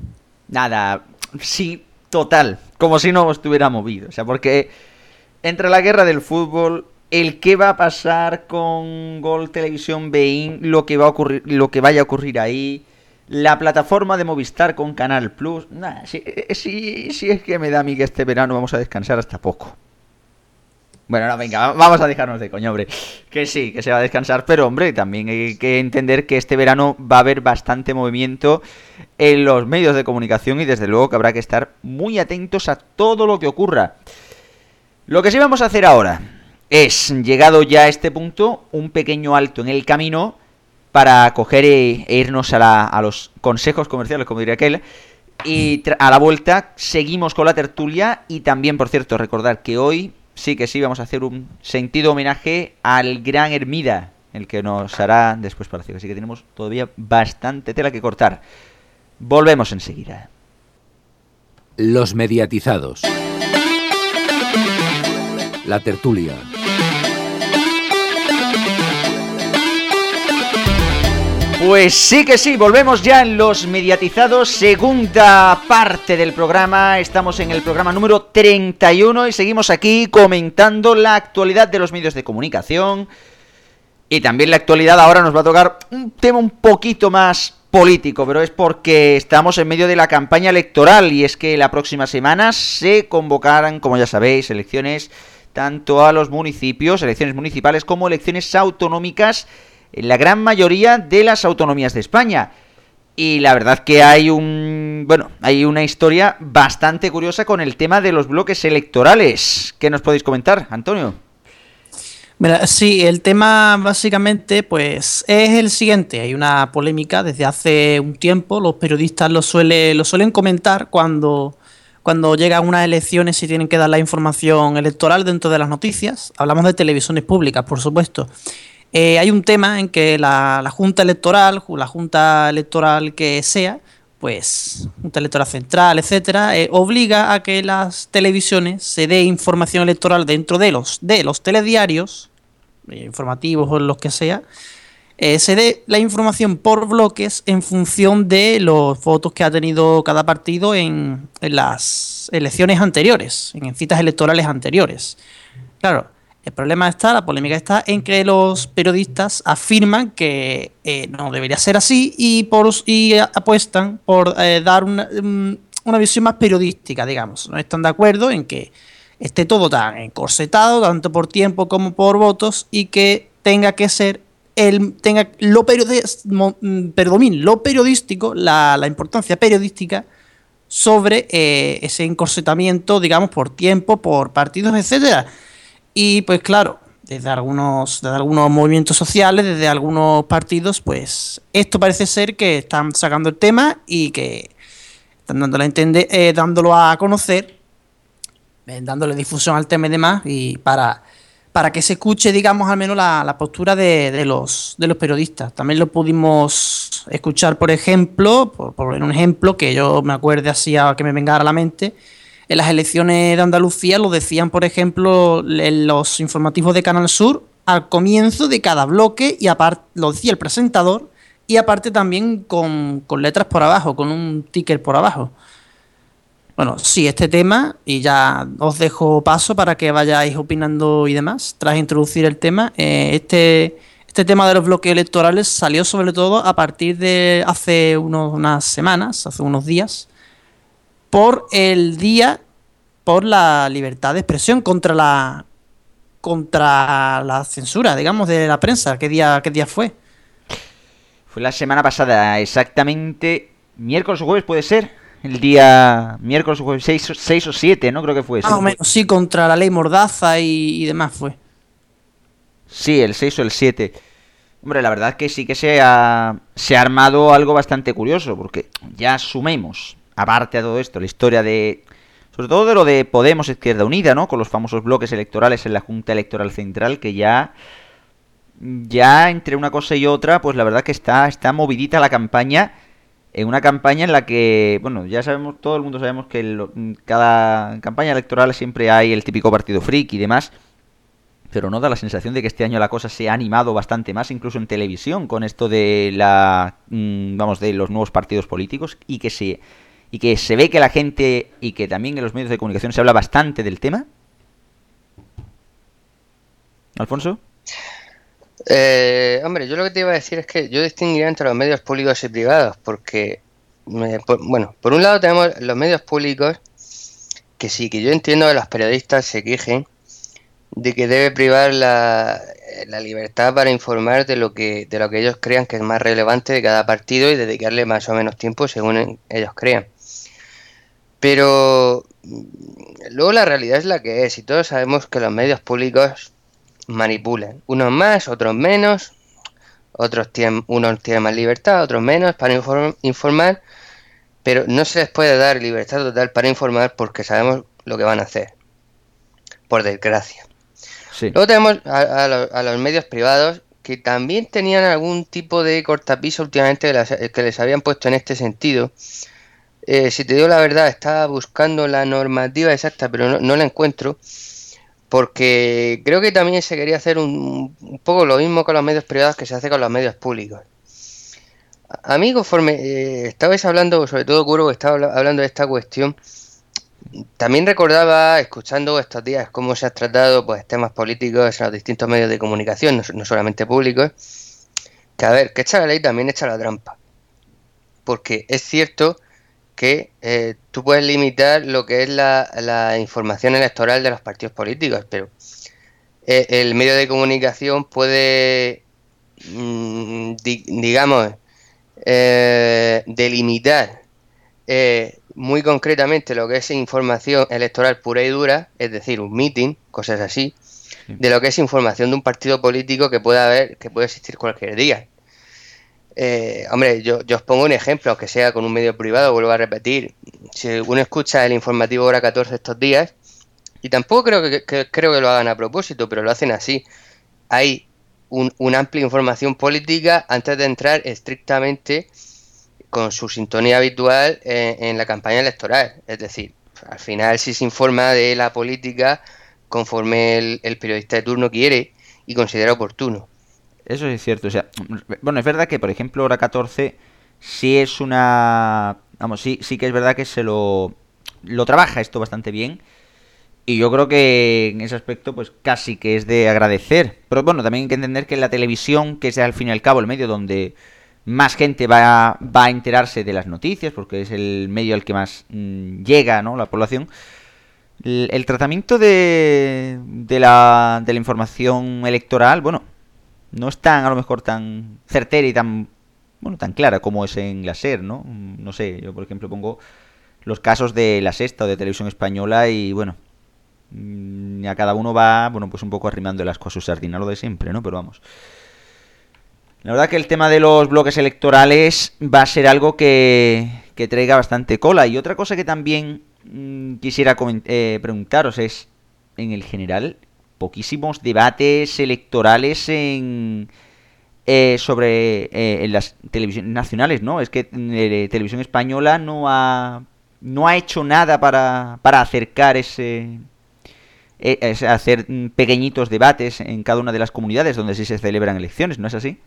Nada, sí, total, como si no estuviera movido. O sea, porque entre la guerra del fútbol, el qué va a pasar con Gol Televisión Bein, lo que va a ocurrir, lo que vaya a ocurrir ahí, la plataforma de Movistar con Canal Plus, nada, sí, eh, sí, sí es que me da a mí que este verano vamos a descansar hasta poco. Bueno, no, venga, vamos a dejarnos de coño, hombre. Que sí, que se va a descansar, pero hombre, también hay que entender que este verano va a haber bastante movimiento en los medios de comunicación y desde luego que habrá que estar muy atentos a todo lo que ocurra. Lo que sí vamos a hacer ahora es, llegado ya a este punto, un pequeño alto en el camino para coger e, e irnos a, los consejos comerciales, como diría aquel. Y a la vuelta seguimos con la tertulia y también, por cierto, recordar que hoy sí que sí vamos a hacer un sentido homenaje al gran Hermida, el que nos hará después Palacio. Así que tenemos todavía bastante tela que cortar. Volvemos enseguida. Los mediatizados. La tertulia. Pues sí que sí, volvemos ya en los mediatizados, segunda parte del programa, estamos en el programa número 31 y seguimos aquí comentando la actualidad de los medios de comunicación y también la actualidad ahora nos va a tocar un tema un poquito más político, pero es porque estamos en medio de la campaña electoral y es que la próxima semana se convocarán, como ya sabéis, elecciones tanto a los municipios, elecciones municipales como elecciones autonómicas en la gran mayoría de las autonomías de España. Y la verdad que hay un. Bueno, hay una historia bastante curiosa con el tema de los bloques electorales. ¿Qué nos podéis comentar, Antonio? Mira, sí, el tema básicamente pues es el siguiente. Hay una polémica desde hace un tiempo. Los periodistas lo, suele, lo suelen comentar cuando, cuando llegan unas elecciones y tienen que dar la información electoral dentro de las noticias. Hablamos de televisiones públicas, por supuesto. Eh, hay un tema en que la, Junta Electoral, la Junta Electoral que sea, pues Junta Electoral Central, etcétera, eh, obliga a que las televisiones se dé información electoral dentro de los, de los telediarios, eh, informativos o los que sea, se dé la información por bloques en función de los votos que ha tenido cada partido en, las elecciones anteriores, en citas electorales anteriores. Claro, el problema está, la polémica está en que los periodistas afirman que eh, no debería ser así y, apuestan por eh, dar mm, una, visión más periodística, digamos. No están de acuerdo en que esté todo tan encorsetado, tanto por tiempo como por votos, y que tenga que ser el tenga lo mm, lo periodístico, la, importancia periodística sobre eh, ese encorsetamiento, digamos, por tiempo, por partidos, etcétera. Y pues claro, desde algunos, desde algunos movimientos sociales, desde algunos partidos, pues esto parece ser que están sacando el tema y que están dándolo a, entender, eh, dándolo a conocer, eh, dándole difusión al tema y demás, y para, para que se escuche, digamos, al menos la, postura de, los, periodistas. También lo pudimos escuchar, por ejemplo, por, por un ejemplo que yo me acuerde así a que me venga a la mente, en las elecciones de Andalucía lo decían, por ejemplo, en los informativos de Canal Sur al comienzo de cada bloque y aparte lo decía el presentador y aparte también con, letras por abajo, con un ticker por abajo. Bueno, sí, este tema, y ya os dejo paso para que vayáis opinando y demás, tras introducir el tema, eh, este, este tema de los bloques electorales salió sobre todo a partir de hace unas semanas, hace unos días, por el día, por la libertad de expresión contra la contra la censura, digamos, de la prensa. ¿Qué día, qué día fue? Fue la semana pasada, exactamente miércoles o jueves puede ser. El día miércoles o jueves 6, o 7, ¿no? Creo que fue. Más o menos, sí, contra la ley Mordaza y, demás fue. Sí, el 6 o el 7. Hombre, la verdad que sí que se ha, se ha armado algo bastante curioso, porque ya asumemos aparte de todo esto, la historia de... Sobre todo de lo de Podemos Izquierda Unida, ¿no? Con los famosos bloques electorales en la Junta Electoral Central, que ya... Ya entre una cosa y otra, pues la verdad que está, está movidita la campaña. En una campaña en la que, bueno, ya sabemos, todo el mundo sabemos que en cada campaña electoral siempre hay el típico partido freak y demás pero no da la sensación de que este año la cosa se ha animado bastante más, incluso en televisión, con esto de la, mm, vamos, de los nuevos partidos políticos y que se y que se ve que la gente y que también en los medios de comunicación se habla bastante del tema? Alfonso. Eh, hombre, yo lo que te iba a decir es que yo distinguiría entre los medios públicos y privados, porque, bueno, por un lado tenemos los medios públicos, que sí, que yo entiendo que los periodistas se quejen de que debe privar la, la, libertad para informar de lo que de lo que ellos crean que es más relevante de cada partido y dedicarle más o menos tiempo según ellos crean. Pero mm, luego la realidad es la que es y todos sabemos que los medios públicos manipulan. Unos más, otros menos. Otros tienen, unos tienen más libertad, otros menos para informar. Pero no se les puede dar libertad total para informar porque sabemos lo que van a hacer. Por desgracia. Luego tenemos a, los medios privados que también tenían algún tipo de cortapiso últimamente que les habían puesto en este sentido. Eh, si te digo la verdad, estaba buscando la normativa exacta, pero no, la encuentro, porque creo que también se quería hacer un, poco lo mismo con los medios privados que se hace con los medios públicos. A eh, estabais hablando, sobre todo Curvo, estaba hablando de esta cuestión, también recordaba, escuchando estos días, cómo se han tratado pues, temas políticos en los distintos medios de comunicación, no, solamente públicos, que a ver, que echa la ley también echa la trampa. Porque es cierto que eh, tú puedes limitar lo que es la, información electoral de los partidos políticos, pero eh, el medio de comunicación puede, mm, digamos, eh, delimitar muy concretamente lo que es información electoral pura y dura, es decir, un meeting, cosas así, de lo que es información de un partido político que puede haber, que puede existir cualquier día. Eh, hombre, yo, os pongo un ejemplo, aunque sea con un medio privado, vuelvo a repetir. Si uno escucha el informativo hora 14 estos días, y tampoco creo que, creo que lo hagan a propósito, pero lo hacen así. Hay una amplia información política antes de entrar estrictamente con su sintonía habitual en, la campaña electoral. Es decir, al final si se informa de la política conforme el, periodista de turno quiere y considera oportuno. Eso es cierto. O sea, bueno, es verdad que, por ejemplo, hora 14 sí es una... Vamos, sí, sí que es verdad que se lo... Lo trabaja esto bastante bien. Y yo creo que en ese aspecto, pues casi que es de agradecer. Pero bueno, también hay que entender que la televisión, que es al fin y al cabo el medio donde más gente va, va a enterarse de las noticias, porque es el medio al que más mm, llega ¿no? la población. El, tratamiento de, de, la, de la información electoral, bueno, no es tan, a lo mejor, tan certera y tan, bueno, tan clara como es en la SER, ¿no? Mm, no sé, yo por ejemplo pongo los casos de la Sexta o de Televisión Española y, bueno, mm, a cada uno va, bueno, pues un poco arrimando las cosas a su sardina, lo de siempre, ¿no? Pero vamos. La verdad que el tema de los bloques electorales va a ser algo que, que traiga bastante cola. Y otra cosa que también mm, quisiera eh, preguntaros es, en el general, poquísimos debates electorales en... Eh, sobre eh, en las televisiones nacionales, ¿no? Es que Televisión Española no ha no ha hecho nada para, para acercar ese, hacer pequeñitos debates en cada una de las comunidades donde sí se celebran elecciones, ¿no es así?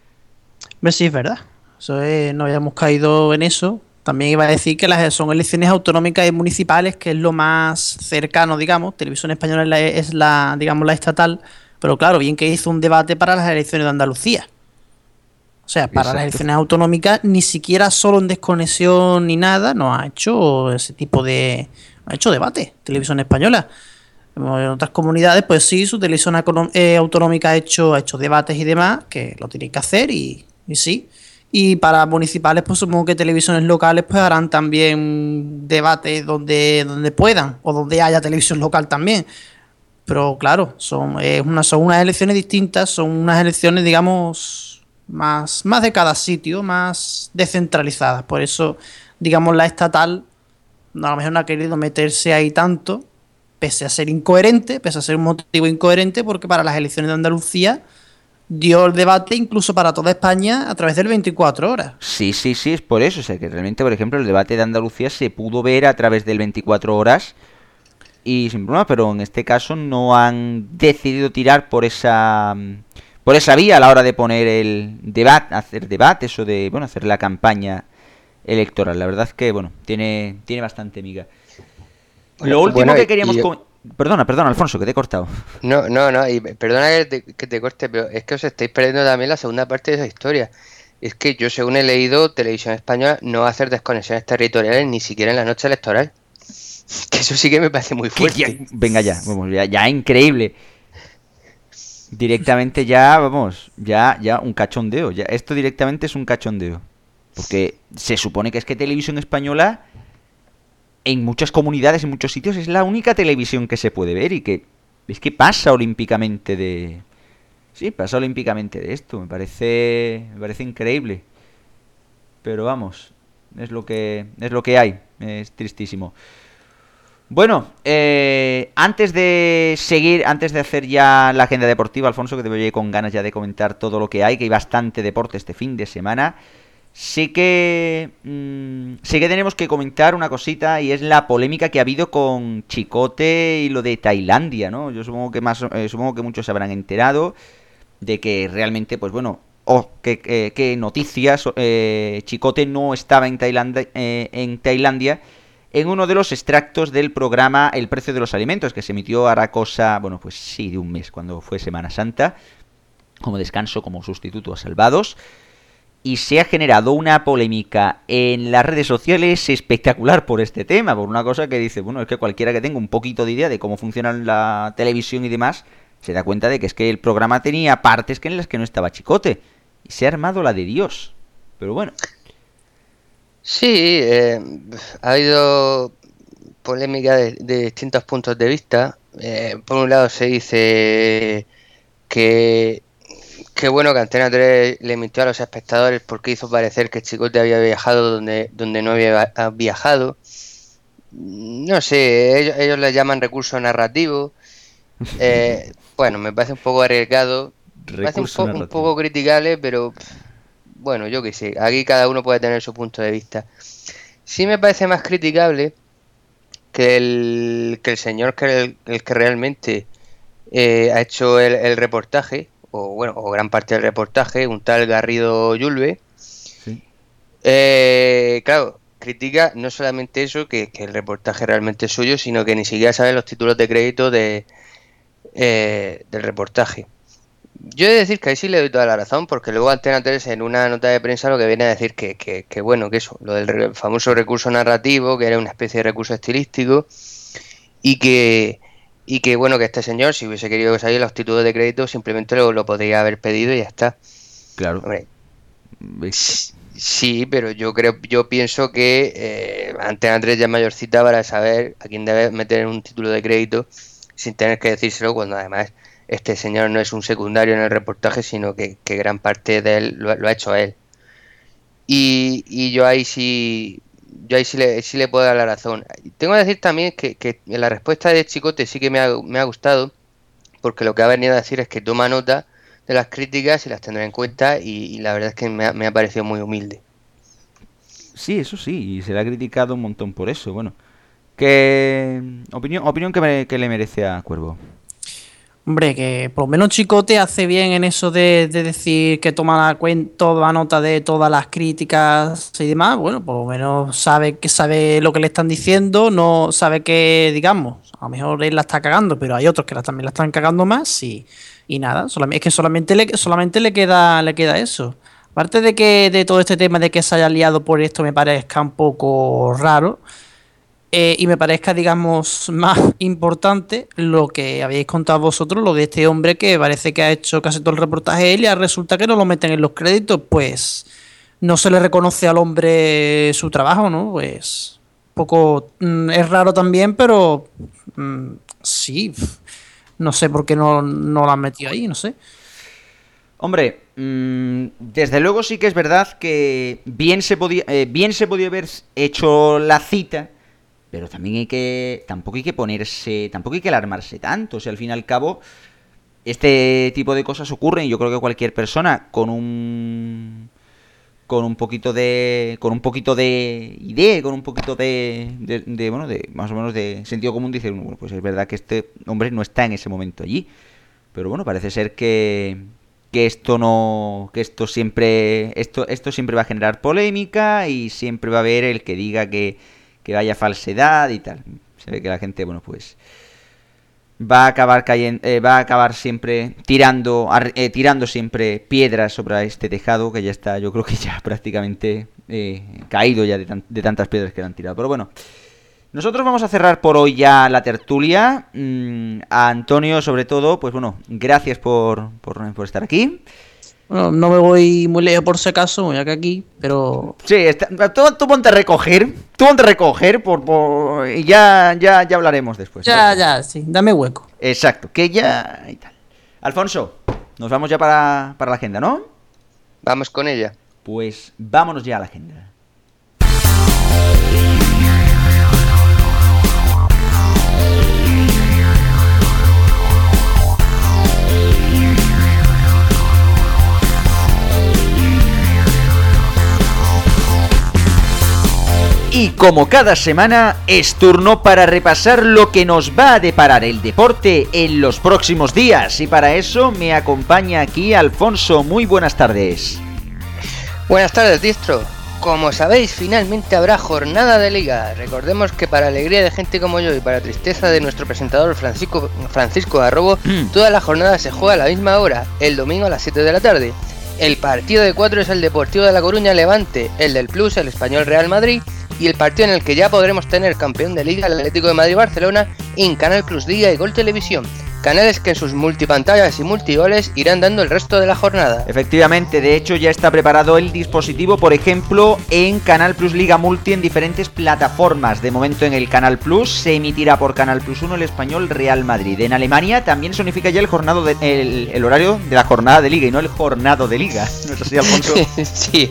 Sí, es verdad. Eso no habíamos caído en eso. También iba a decir que las son elecciones autonómicas y municipales, que es lo más cercano, digamos. Televisión Española es la, digamos, la estatal. Pero claro, bien que hizo un debate para las elecciones de Andalucía. O sea, para las elecciones autonómicas, ni siquiera solo en desconexión ni nada, no ha hecho ese tipo de. ha hecho debate, Televisión Española. En otras comunidades, pues sí, su televisión eh, autonómica ha hecho, ha hecho debates y demás, que lo tiene que hacer y y sí. Y para municipales, pues supongo que televisiones locales pues harán también debates donde, donde puedan o donde haya televisión local también. Pero claro, son, una, son unas elecciones distintas, son unas elecciones, digamos, más, más de cada sitio, más descentralizadas. Por eso, digamos, la estatal a lo mejor no ha querido meterse ahí tanto, pese a ser incoherente, pese a ser un motivo incoherente, porque para las elecciones de Andalucía dio el debate incluso para toda España a través del 24 horas. Sí, sí, sí, es por eso. O sea, que realmente, por ejemplo, el debate de Andalucía se pudo ver a través del 24 horas y sin problema, pero en este caso no han decidido tirar por esa por esa vía a la hora de poner el debate, hacer debates o de, bueno, hacer la campaña electoral. La verdad es que, bueno, tiene, tiene bastante miga. Lo último que queríamos... Perdona, perdona, Alfonso, que te he cortado. No, no, no, y perdona que te, corte, pero es que os estáis perdiendo también la segunda parte de esa historia. Es que yo, según he leído, Televisión Española no va a hacer desconexiones territoriales ni siquiera en la noche electoral. Que eso sí que me parece muy fuerte. venga ya, vamos, ya, ya increíble. Directamente ya, vamos, ya, ya un cachondeo. Ya, esto directamente es un cachondeo. Porque se supone que es que Televisión Española en muchas comunidades, en muchos sitios, es la única televisión que se puede ver y que es que pasa olímpicamente de... Sí, pasa olímpicamente de esto, me parece, me parece increíble. Pero vamos, es lo que es lo que hay, es tristísimo. Bueno, eh, antes de seguir, antes de hacer ya la agenda deportiva, Alfonso, que te voy con ganas ya de comentar todo lo que hay, que hay bastante deporte este fin de semana. Sí que, mm, sí que tenemos que comentar una cosita y es la polémica que ha habido con Chicote y lo de Tailandia, ¿no? Yo supongo que más, eh, supongo que muchos se habrán enterado de que realmente, pues bueno, o que, noticias, eh, Chicote no estaba en Tailandia, en Tailandia en uno de los extractos del programa El precio de los alimentos, que se emitió a cosa, bueno, pues sí, de un mes, cuando fue Semana Santa, como descanso, como sustituto a Salvados. Y se ha generado una polémica en las redes sociales espectacular por este tema, por una cosa que dice, bueno, es que cualquiera que tenga un poquito de idea de cómo funciona la televisión y demás, se da cuenta de que es que el programa tenía partes que en las que no estaba chicote. Y se ha armado la de Dios. Pero bueno. Sí, eh, ha habido polémica de, distintos puntos de vista. Eh, por un lado se dice que, que bueno que Antena 3 le mintió a los espectadores porque hizo parecer que Chicote había viajado donde, donde no había viajado. No sé, ellos, ellos le llaman recurso narrativo. Eh, bueno, me parece un poco arriesgado. Me parece un, un poco criticable, pero bueno, yo qué sé, aquí cada uno puede tener su punto de vista. Sí me parece más criticable que el, que el señor que el, que realmente eh, ha hecho el, reportaje, o bueno, o gran parte del reportaje, un tal Garrido Yulbe. Eh, claro, critica no solamente eso, que, el reportaje realmente es suyo, sino que ni siquiera sabe los títulos de crédito de, eh, del reportaje. Yo he de decir que ahí sí le doy toda la razón, porque luego Antena 3 en una nota de prensa lo que viene a decir que, que, bueno, que eso, lo del famoso recurso narrativo, que era una especie de recurso estilístico, y que, y que bueno, que este señor, si hubiese querido salir los títulos de crédito, simplemente lo, lo podría haber pedido y ya está. Claro. sí, pero yo creo, yo pienso que eh, Antena 3 ya es mayorcita para saber a quién debe meter un título de crédito sin tener que decírselo cuando además este señor no es un secundario en el reportaje, sino que, gran parte de él lo, ha hecho él. Y, yo ahí sí yo ahí sí le, sí le puedo dar la razón. Tengo que decir también que, que la respuesta de Chicote sí que me ha, me ha gustado, porque lo que ha venido a decir es que toma nota de las críticas y las tendrá en cuenta y, la verdad es que me ha, parecido muy humilde. Sí, eso sí, y se le ha criticado un montón por eso. Bueno, ¿qué opinión, opinión que, que le merece a Cuervo? Hombre, que por lo menos Chicote hace bien en eso de, decir que toma la cuenta, nota de todas las críticas y demás. Bueno, por lo menos sabe que sabe lo que le están diciendo, no sabe que, digamos, a lo mejor él la está cagando, pero hay otros que también la están cagando más y, nada, es que solamente le, solamente le queda, le queda eso. Aparte de que de todo este tema de que se haya liado por esto me parezca un poco raro. Eh, y me parezca, digamos, más importante lo que habéis contado vosotros, lo de este hombre que parece que ha hecho casi todo el reportaje él y resulta que no lo meten en los créditos, pues no se le reconoce al hombre su trabajo, ¿no? Pues poco mm, es raro también, pero mm, sí, no sé por qué no, lo han metido ahí, no sé. Hombre, mm, desde luego sí que es verdad que bien se podía, eh, bien se podía haber hecho la cita pero también hay que. Tampoco hay que ponerse. Tampoco hay que alarmarse tanto. O sea, al fin y al cabo. Este tipo de cosas ocurren. Yo creo que cualquier persona con un. Con un poquito de. Con un poquito de idea, con un poquito de. de, bueno, de. Más o menos de sentido común, dice, bueno, pues es verdad que este hombre no está en ese momento allí. Pero bueno, parece ser que. Que esto no. Que esto siempre. Esto, esto siempre va a generar polémica. Y siempre va a haber el que diga que que vaya falsedad y tal. Se ve que la gente, bueno, pues va a acabar cayendo, eh, va a acabar siempre tirando, eh, tirando siempre piedras sobre este tejado que ya está, yo creo que ya prácticamente eh, caído ya de, tantas piedras que le han tirado. Pero bueno, nosotros vamos a cerrar por hoy ya la tertulia. Mm, a Antonio, sobre todo, pues bueno, gracias por, por, por estar aquí. Bueno, no me voy muy lejos por si acaso, voy acá aquí, pero... Sí, tú, ponte a recoger, tú ponte a recoger por, y ya, ya, ya hablaremos después. Ya, ya, sí, dame hueco. Exacto, que ya y tal. Alfonso, nos vamos ya para, para la agenda, ¿no? Vamos con ella. Pues vámonos ya a la agenda. Y como cada semana, es turno para repasar lo que nos va a deparar el deporte en los próximos días. Y para eso me acompaña aquí Alfonso. Muy buenas tardes. Buenas tardes, Distro. Como sabéis, finalmente habrá jornada de liga. Recordemos que para alegría de gente como yo y para tristeza de nuestro presentador Francisco, Francisco Arrobo, Mm. toda la jornada se juega a la misma hora, el domingo a las 7 de la tarde. El partido de cuatro es el Deportivo de La Coruña Levante, el del Plus el Español Real Madrid y el partido en el que ya podremos tener campeón de liga el Atlético de Madrid Barcelona en Canal Plus Liga y Gol Televisión. Canales que en sus multipantallas y multigoles irán dando el resto de la jornada. Efectivamente, de hecho ya está preparado el dispositivo, por ejemplo, en Canal Plus Liga Multi en diferentes plataformas. De momento en el Canal Plus se emitirá por Canal Plus 1 el español Real Madrid. En Alemania también se unifica ya el, jornado de- el, el horario de la jornada de liga y no el jornado de liga. ¿No es así, Alfonso? sí,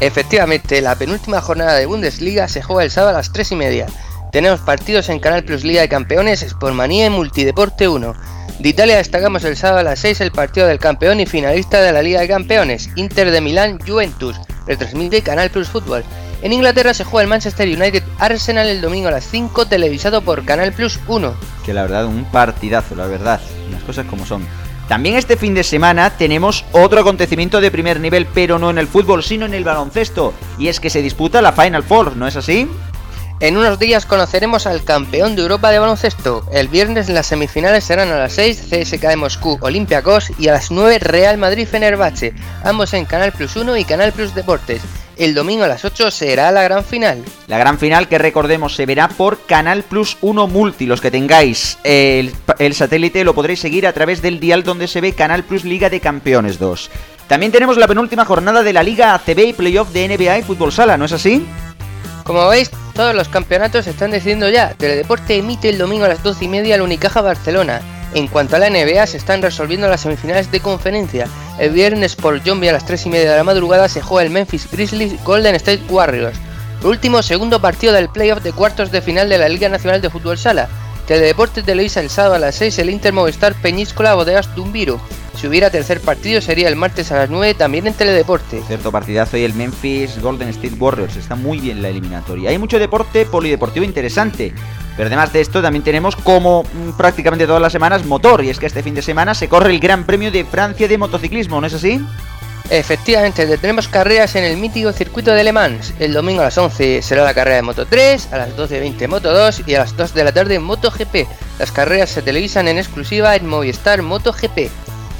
efectivamente, la penúltima jornada de Bundesliga se juega el sábado a las 3 y media. Tenemos partidos en Canal Plus Liga de Campeones, Sportmanía y Multideporte 1. De Italia destacamos el sábado a las 6 el partido del campeón y finalista de la Liga de Campeones, Inter de Milán Juventus, retransmite Canal Plus Fútbol. En Inglaterra se juega el Manchester United Arsenal el domingo a las 5, televisado por Canal Plus 1. que la verdad, un partidazo, la verdad. Las cosas como son. También este fin de semana tenemos otro acontecimiento de primer nivel, pero no en el fútbol, sino en el baloncesto. Y es que se disputa la Final Four, ¿no es así? En unos días conoceremos al campeón de Europa de baloncesto. El viernes las semifinales serán a las 6 CSK de Moscú Olympiacos y a las 9 Real Madrid Fenerbahce, ambos en Canal Plus 1 y Canal Plus Deportes. El domingo a las 8 será la gran final. La gran final que recordemos se verá por Canal Plus 1 Multi. Los que tengáis el, el satélite lo podréis seguir a través del dial donde se ve Canal Plus Liga de Campeones 2. También tenemos la penúltima jornada de la Liga ACB y Playoff de NBA y Fútbol Sala, ¿no es así? Como veis, todos los campeonatos se están decidiendo ya. Teledeporte emite el domingo a las 12 y media el Unicaja Barcelona. En cuanto a la NBA, se están resolviendo las semifinales de conferencia. El viernes por Zombie a las 3 y media de la madrugada se juega el Memphis Grizzlies Golden State Warriors. Último segundo partido del playoff de cuartos de final de la Liga Nacional de Fútbol Sala. Teledeporte televisa el sábado a las 6 el Inter Movistar Peñíscola Bodegas Dumbiro. Si hubiera tercer partido sería el martes a las 9 también en Teledeporte. Cierto partidazo y el Memphis Golden State Warriors. Está muy bien la eliminatoria. Hay mucho deporte polideportivo interesante. Pero además de esto también tenemos como mm, prácticamente todas las semanas motor. Y es que este fin de semana se corre el Gran Premio de Francia de motociclismo, ¿no es así? Efectivamente, tendremos carreras en el mítico circuito de Le Mans. El domingo a las 11 será la carrera de Moto 3, a las 12.20 Moto 2 y a las 2 de la tarde Moto GP. Las carreras se televisan en exclusiva en Movistar Moto GP.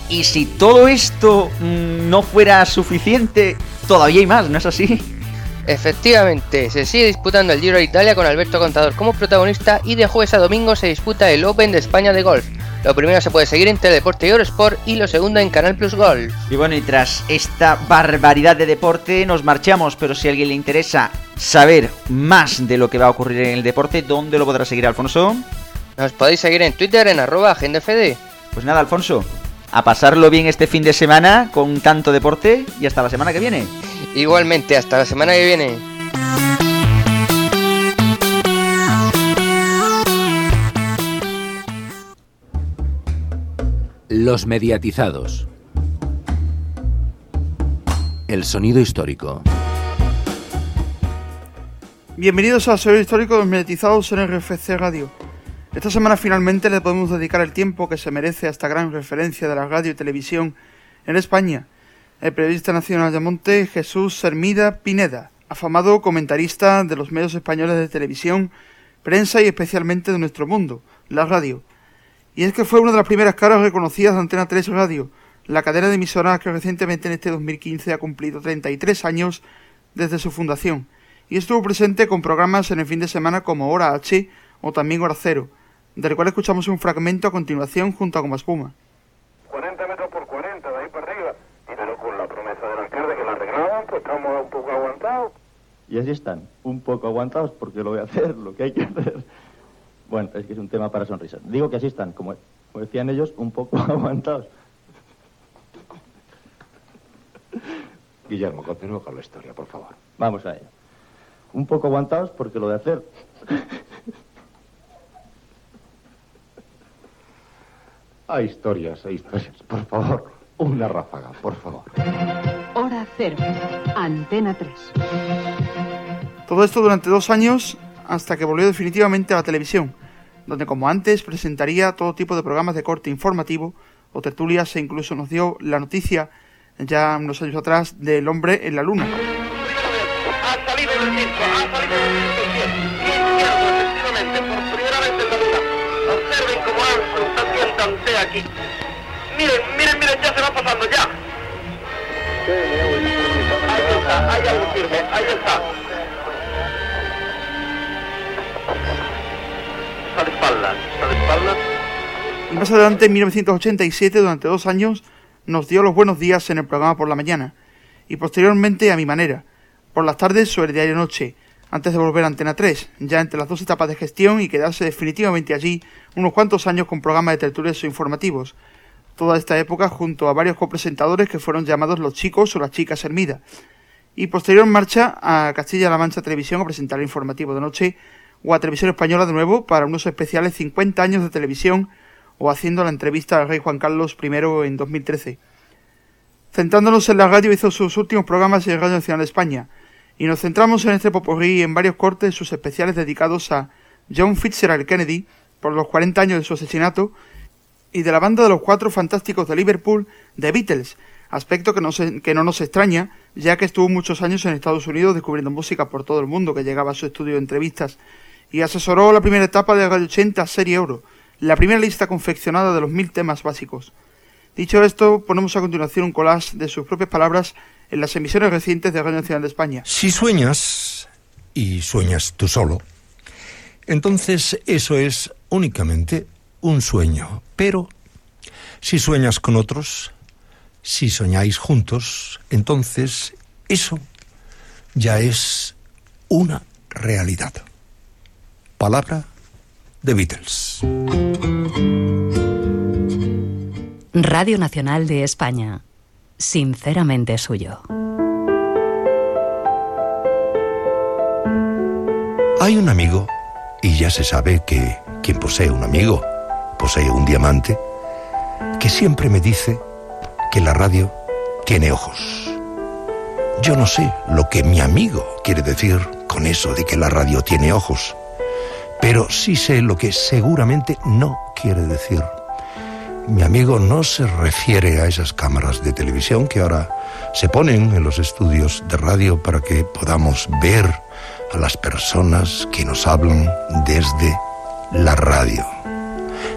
Y si todo esto mm, no fuera suficiente, todavía hay más, ¿no es así? Efectivamente, se sigue disputando el Giro de Italia con Alberto Contador como protagonista y de jueves a domingo se disputa el Open de España de golf. Lo primero se puede seguir en Teledeporte y Eurosport y lo segundo en Canal Plus Golf. Y bueno, y tras esta barbaridad de deporte nos marchamos, pero si a alguien le interesa saber más de lo que va a ocurrir en el deporte, ¿dónde lo podrá seguir Alfonso? Nos podéis seguir en Twitter en arroba agendafd. Pues nada, Alfonso, a pasarlo bien este fin de semana con tanto deporte y hasta la semana que viene. Igualmente, hasta la semana que viene. Los mediatizados. El sonido histórico. Bienvenidos al Sonido Histórico de los Mediatizados en RFC Radio. Esta semana finalmente le podemos dedicar el tiempo que se merece a esta gran referencia de la radio y televisión en España, el periodista nacional de Monte Jesús Hermida Pineda, afamado comentarista de los medios españoles de televisión, prensa y especialmente de nuestro mundo, la radio. Y es que fue una de las primeras caras reconocidas de Antena 3 Radio, la cadena de emisoras que recientemente en este 2015 ha cumplido 33 años desde su fundación. Y estuvo presente con programas en el fin de semana como Hora H o también Hora Cero, del cual escuchamos un fragmento a continuación junto a Goma Espuma. 40 metros por 40, de ahí para arriba. Pero con la promesa del alcalde que la arreglaban, pues estamos un poco aguantados. Y así están, un poco aguantados porque lo voy a hacer, lo que hay que hacer. Bueno, es que es un tema para sonrisas. Digo que así están, como, como decían ellos, un poco aguantados. Guillermo, continúa con la historia, por favor. Vamos a ello. Un poco aguantados porque lo de hacer. Hay historias, hay historias, por favor. Una ráfaga, por favor. Hora cero. Antena 3. Todo esto durante dos años hasta que volvió definitivamente a la televisión, donde como antes presentaría todo tipo de programas de corte informativo o tertulias e incluso nos dio la noticia ya unos años atrás del hombre en la luna. Ha salido del ahí está. Está de espaldas, está de espaldas. Y más adelante, en 1987, durante dos años, nos dio los buenos días en el programa por la mañana, y posteriormente a mi manera, por las tardes sobre diario noche, antes de volver a Antena 3, ya entre las dos etapas de gestión y quedarse definitivamente allí unos cuantos años con programas de tertulias o informativos. Toda esta época junto a varios copresentadores que fueron llamados los chicos o las chicas Hermida. Y posterior marcha a Castilla-La Mancha Televisión a presentar el informativo de noche o a Televisión Española de nuevo para unos especiales 50 años de televisión o haciendo la entrevista al rey Juan Carlos I en 2013. Centrándonos en la radio hizo sus últimos programas en Radio Nacional de España y nos centramos en este popurrí en varios cortes sus especiales dedicados a John Fitzgerald Kennedy por los 40 años de su asesinato y de la banda de los cuatro fantásticos de Liverpool, The Beatles, aspecto que no, se, que no nos extraña, ya que estuvo muchos años en Estados Unidos descubriendo música por todo el mundo que llegaba a su estudio de entrevistas y asesoró la primera etapa de Radio 80 Serie Euro, la primera lista confeccionada de los mil temas básicos. Dicho esto, ponemos a continuación un collage de sus propias palabras en las emisiones recientes de Radio Nacional de España. Si sueñas, y sueñas tú solo, entonces eso es únicamente un sueño. Pero si sueñas con otros, si soñáis juntos, entonces eso ya es una realidad. Palabra de Beatles. Radio Nacional de España. Sinceramente suyo. Hay un amigo, y ya se sabe que quien posee un amigo posee un diamante, que siempre me dice que la radio tiene ojos. Yo no sé lo que mi amigo quiere decir con eso de que la radio tiene ojos, pero sí sé lo que seguramente no quiere decir. Mi amigo no se refiere a esas cámaras de televisión que ahora se ponen en los estudios de radio para que podamos ver a las personas que nos hablan desde la radio.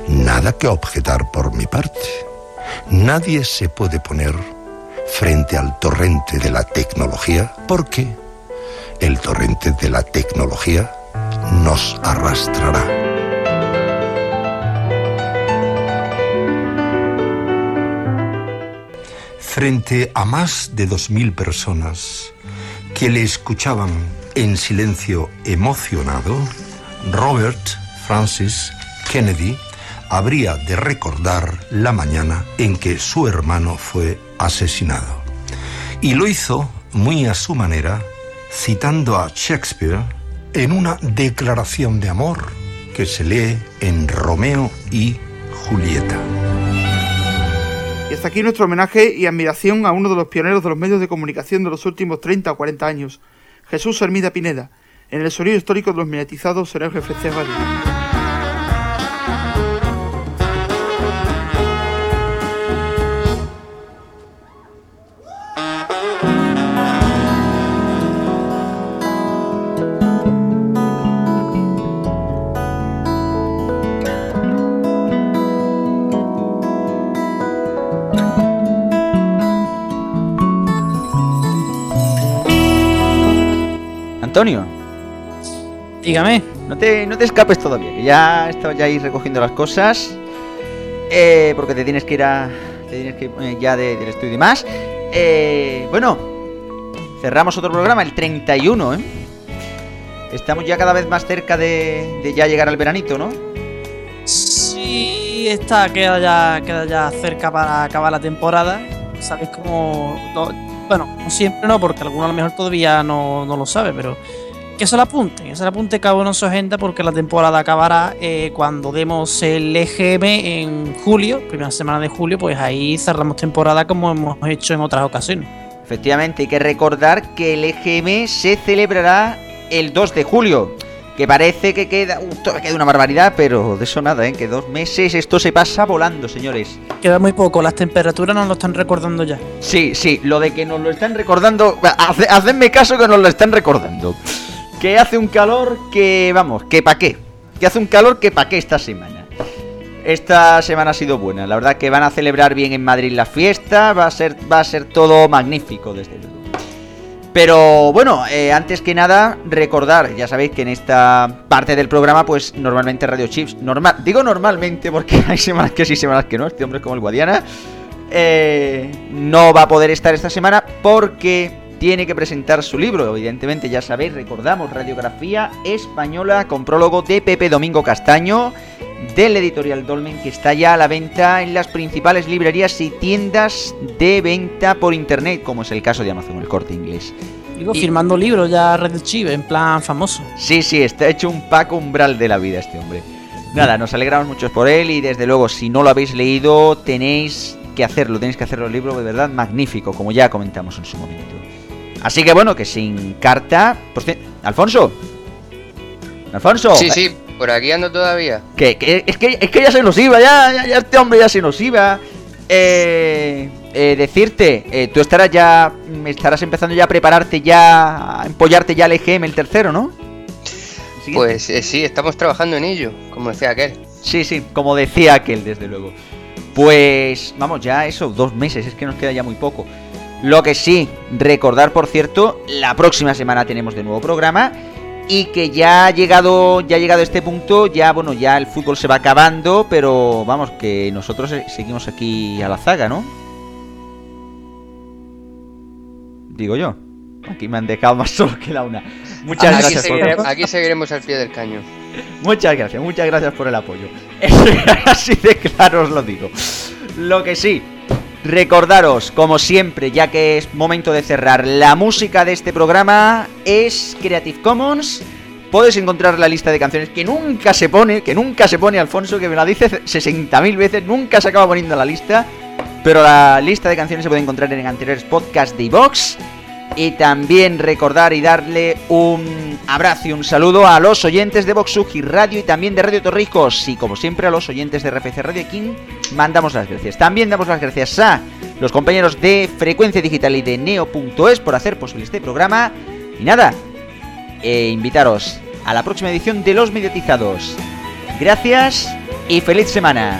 Nada que objetar por mi parte. Nadie se puede poner frente al torrente de la tecnología porque el torrente de la tecnología nos arrastrará. Frente a más de dos mil personas que le escuchaban en silencio emocionado, Robert Francis Kennedy habría de recordar la mañana en que su hermano fue asesinado. Y lo hizo muy a su manera, citando a Shakespeare en una declaración de amor que se lee en Romeo y Julieta. Y hasta aquí nuestro homenaje y admiración a uno de los pioneros de los medios de comunicación de los últimos 30 o 40 años, Jesús Hermida Pineda, en el sonido histórico de los mediatizados en RFC Radio. Antonio. Dígame. No te, no te escapes todavía, que ya estaba ya ahí recogiendo las cosas. Eh, porque te tienes que ir a. Te tienes que ir eh, ya de- del estudio y más. Eh, bueno, cerramos otro programa, el 31, ¿eh? Estamos ya cada vez más cerca de, de ya llegar al veranito, ¿no? Sí, está, queda ya, queda ya cerca para acabar la temporada. Sabéis cómo. No- bueno, no siempre no, porque alguno a lo mejor todavía no, no lo sabe, pero que se lo apunten, que se lo apunte cada uno en su agenda porque la temporada acabará eh, cuando demos el EGM en julio, primera semana de julio, pues ahí cerramos temporada como hemos hecho en otras ocasiones. Efectivamente, hay que recordar que el EGM se celebrará el 2 de julio. Que parece que queda, uh, queda una barbaridad, pero de eso nada, ¿eh? Que dos meses esto se pasa volando, señores. Queda muy poco, las temperaturas nos lo están recordando ya. Sí, sí, lo de que nos lo están recordando, hace- hacedme caso que nos lo están recordando. Que hace un calor que, vamos, que pa' qué. Que hace un calor que pa' qué esta semana. Esta semana ha sido buena, la verdad que van a celebrar bien en Madrid la fiesta, va a ser, va a ser todo magnífico desde luego. Pero bueno, eh, antes que nada, recordar, ya sabéis que en esta parte del programa, pues normalmente Radio Chips, normal, digo normalmente porque hay semanas que sí, semanas que no, este hombre como el Guadiana, eh, no va a poder estar esta semana porque tiene que presentar su libro, evidentemente ya sabéis, recordamos, Radiografía Española con prólogo de Pepe Domingo Castaño, del editorial Dolmen, que está ya a la venta en las principales librerías y tiendas de venta por internet, como es el caso de Amazon, el corte inglés. Digo, Y- firmando libros ya Red Chive, en plan famoso. Sí, sí, está hecho un paco umbral de la vida este hombre. Nada, nos alegramos mucho por él y desde luego, si no lo habéis leído, tenéis que hacerlo, tenéis que hacerlo el libro de verdad magnífico, como ya comentamos en su momento. Así que bueno, que sin carta... Por ci- Alfonso. Alfonso. Sí, sí, por aquí ando todavía. Que, que- es, que, es que ya se nos iba, ya, ya, ya este hombre ya se nos iba. Eh, eh, decirte, eh, tú estarás ya, mm, estarás empezando ya a prepararte ya, a empollarte ya al EGM el tercero, ¿no? Pues eh, sí, estamos trabajando en ello, como decía aquel. Sí, sí, como decía aquel, desde luego. Pues vamos, ya eso, dos meses, es que nos queda ya muy poco. Lo que sí, recordar, por cierto, la próxima semana tenemos de nuevo programa y que ya ha llegado, ya ha llegado este punto, ya bueno, ya el fútbol se va acabando, pero vamos, que nosotros eh, seguimos aquí a la zaga, ¿no? Digo yo. Aquí me han dejado más solo que la una. Muchas aquí, gracias por aquí seguiremos al pie del caño. Muchas gracias, muchas gracias por el apoyo. Así de claro os lo digo. Lo que sí, recordaros, como siempre, ya que es momento de cerrar, la música de este programa es Creative Commons. Podéis encontrar la lista de canciones que nunca se pone, que nunca se pone Alfonso, que me la dice 60.000 veces, nunca se acaba poniendo en la lista. Pero la lista de canciones se puede encontrar en anteriores podcasts de iVox. Y también recordar y darle un abrazo y un saludo a los oyentes de Voxugi Radio y también de Radio Torrijos. Y como siempre a los oyentes de RFC Radio King mandamos las gracias. También damos las gracias a los compañeros de Frecuencia Digital y de Neo.es por hacer posible este programa. Y nada, e invitaros a la próxima edición de Los Mediatizados. Gracias y feliz semana.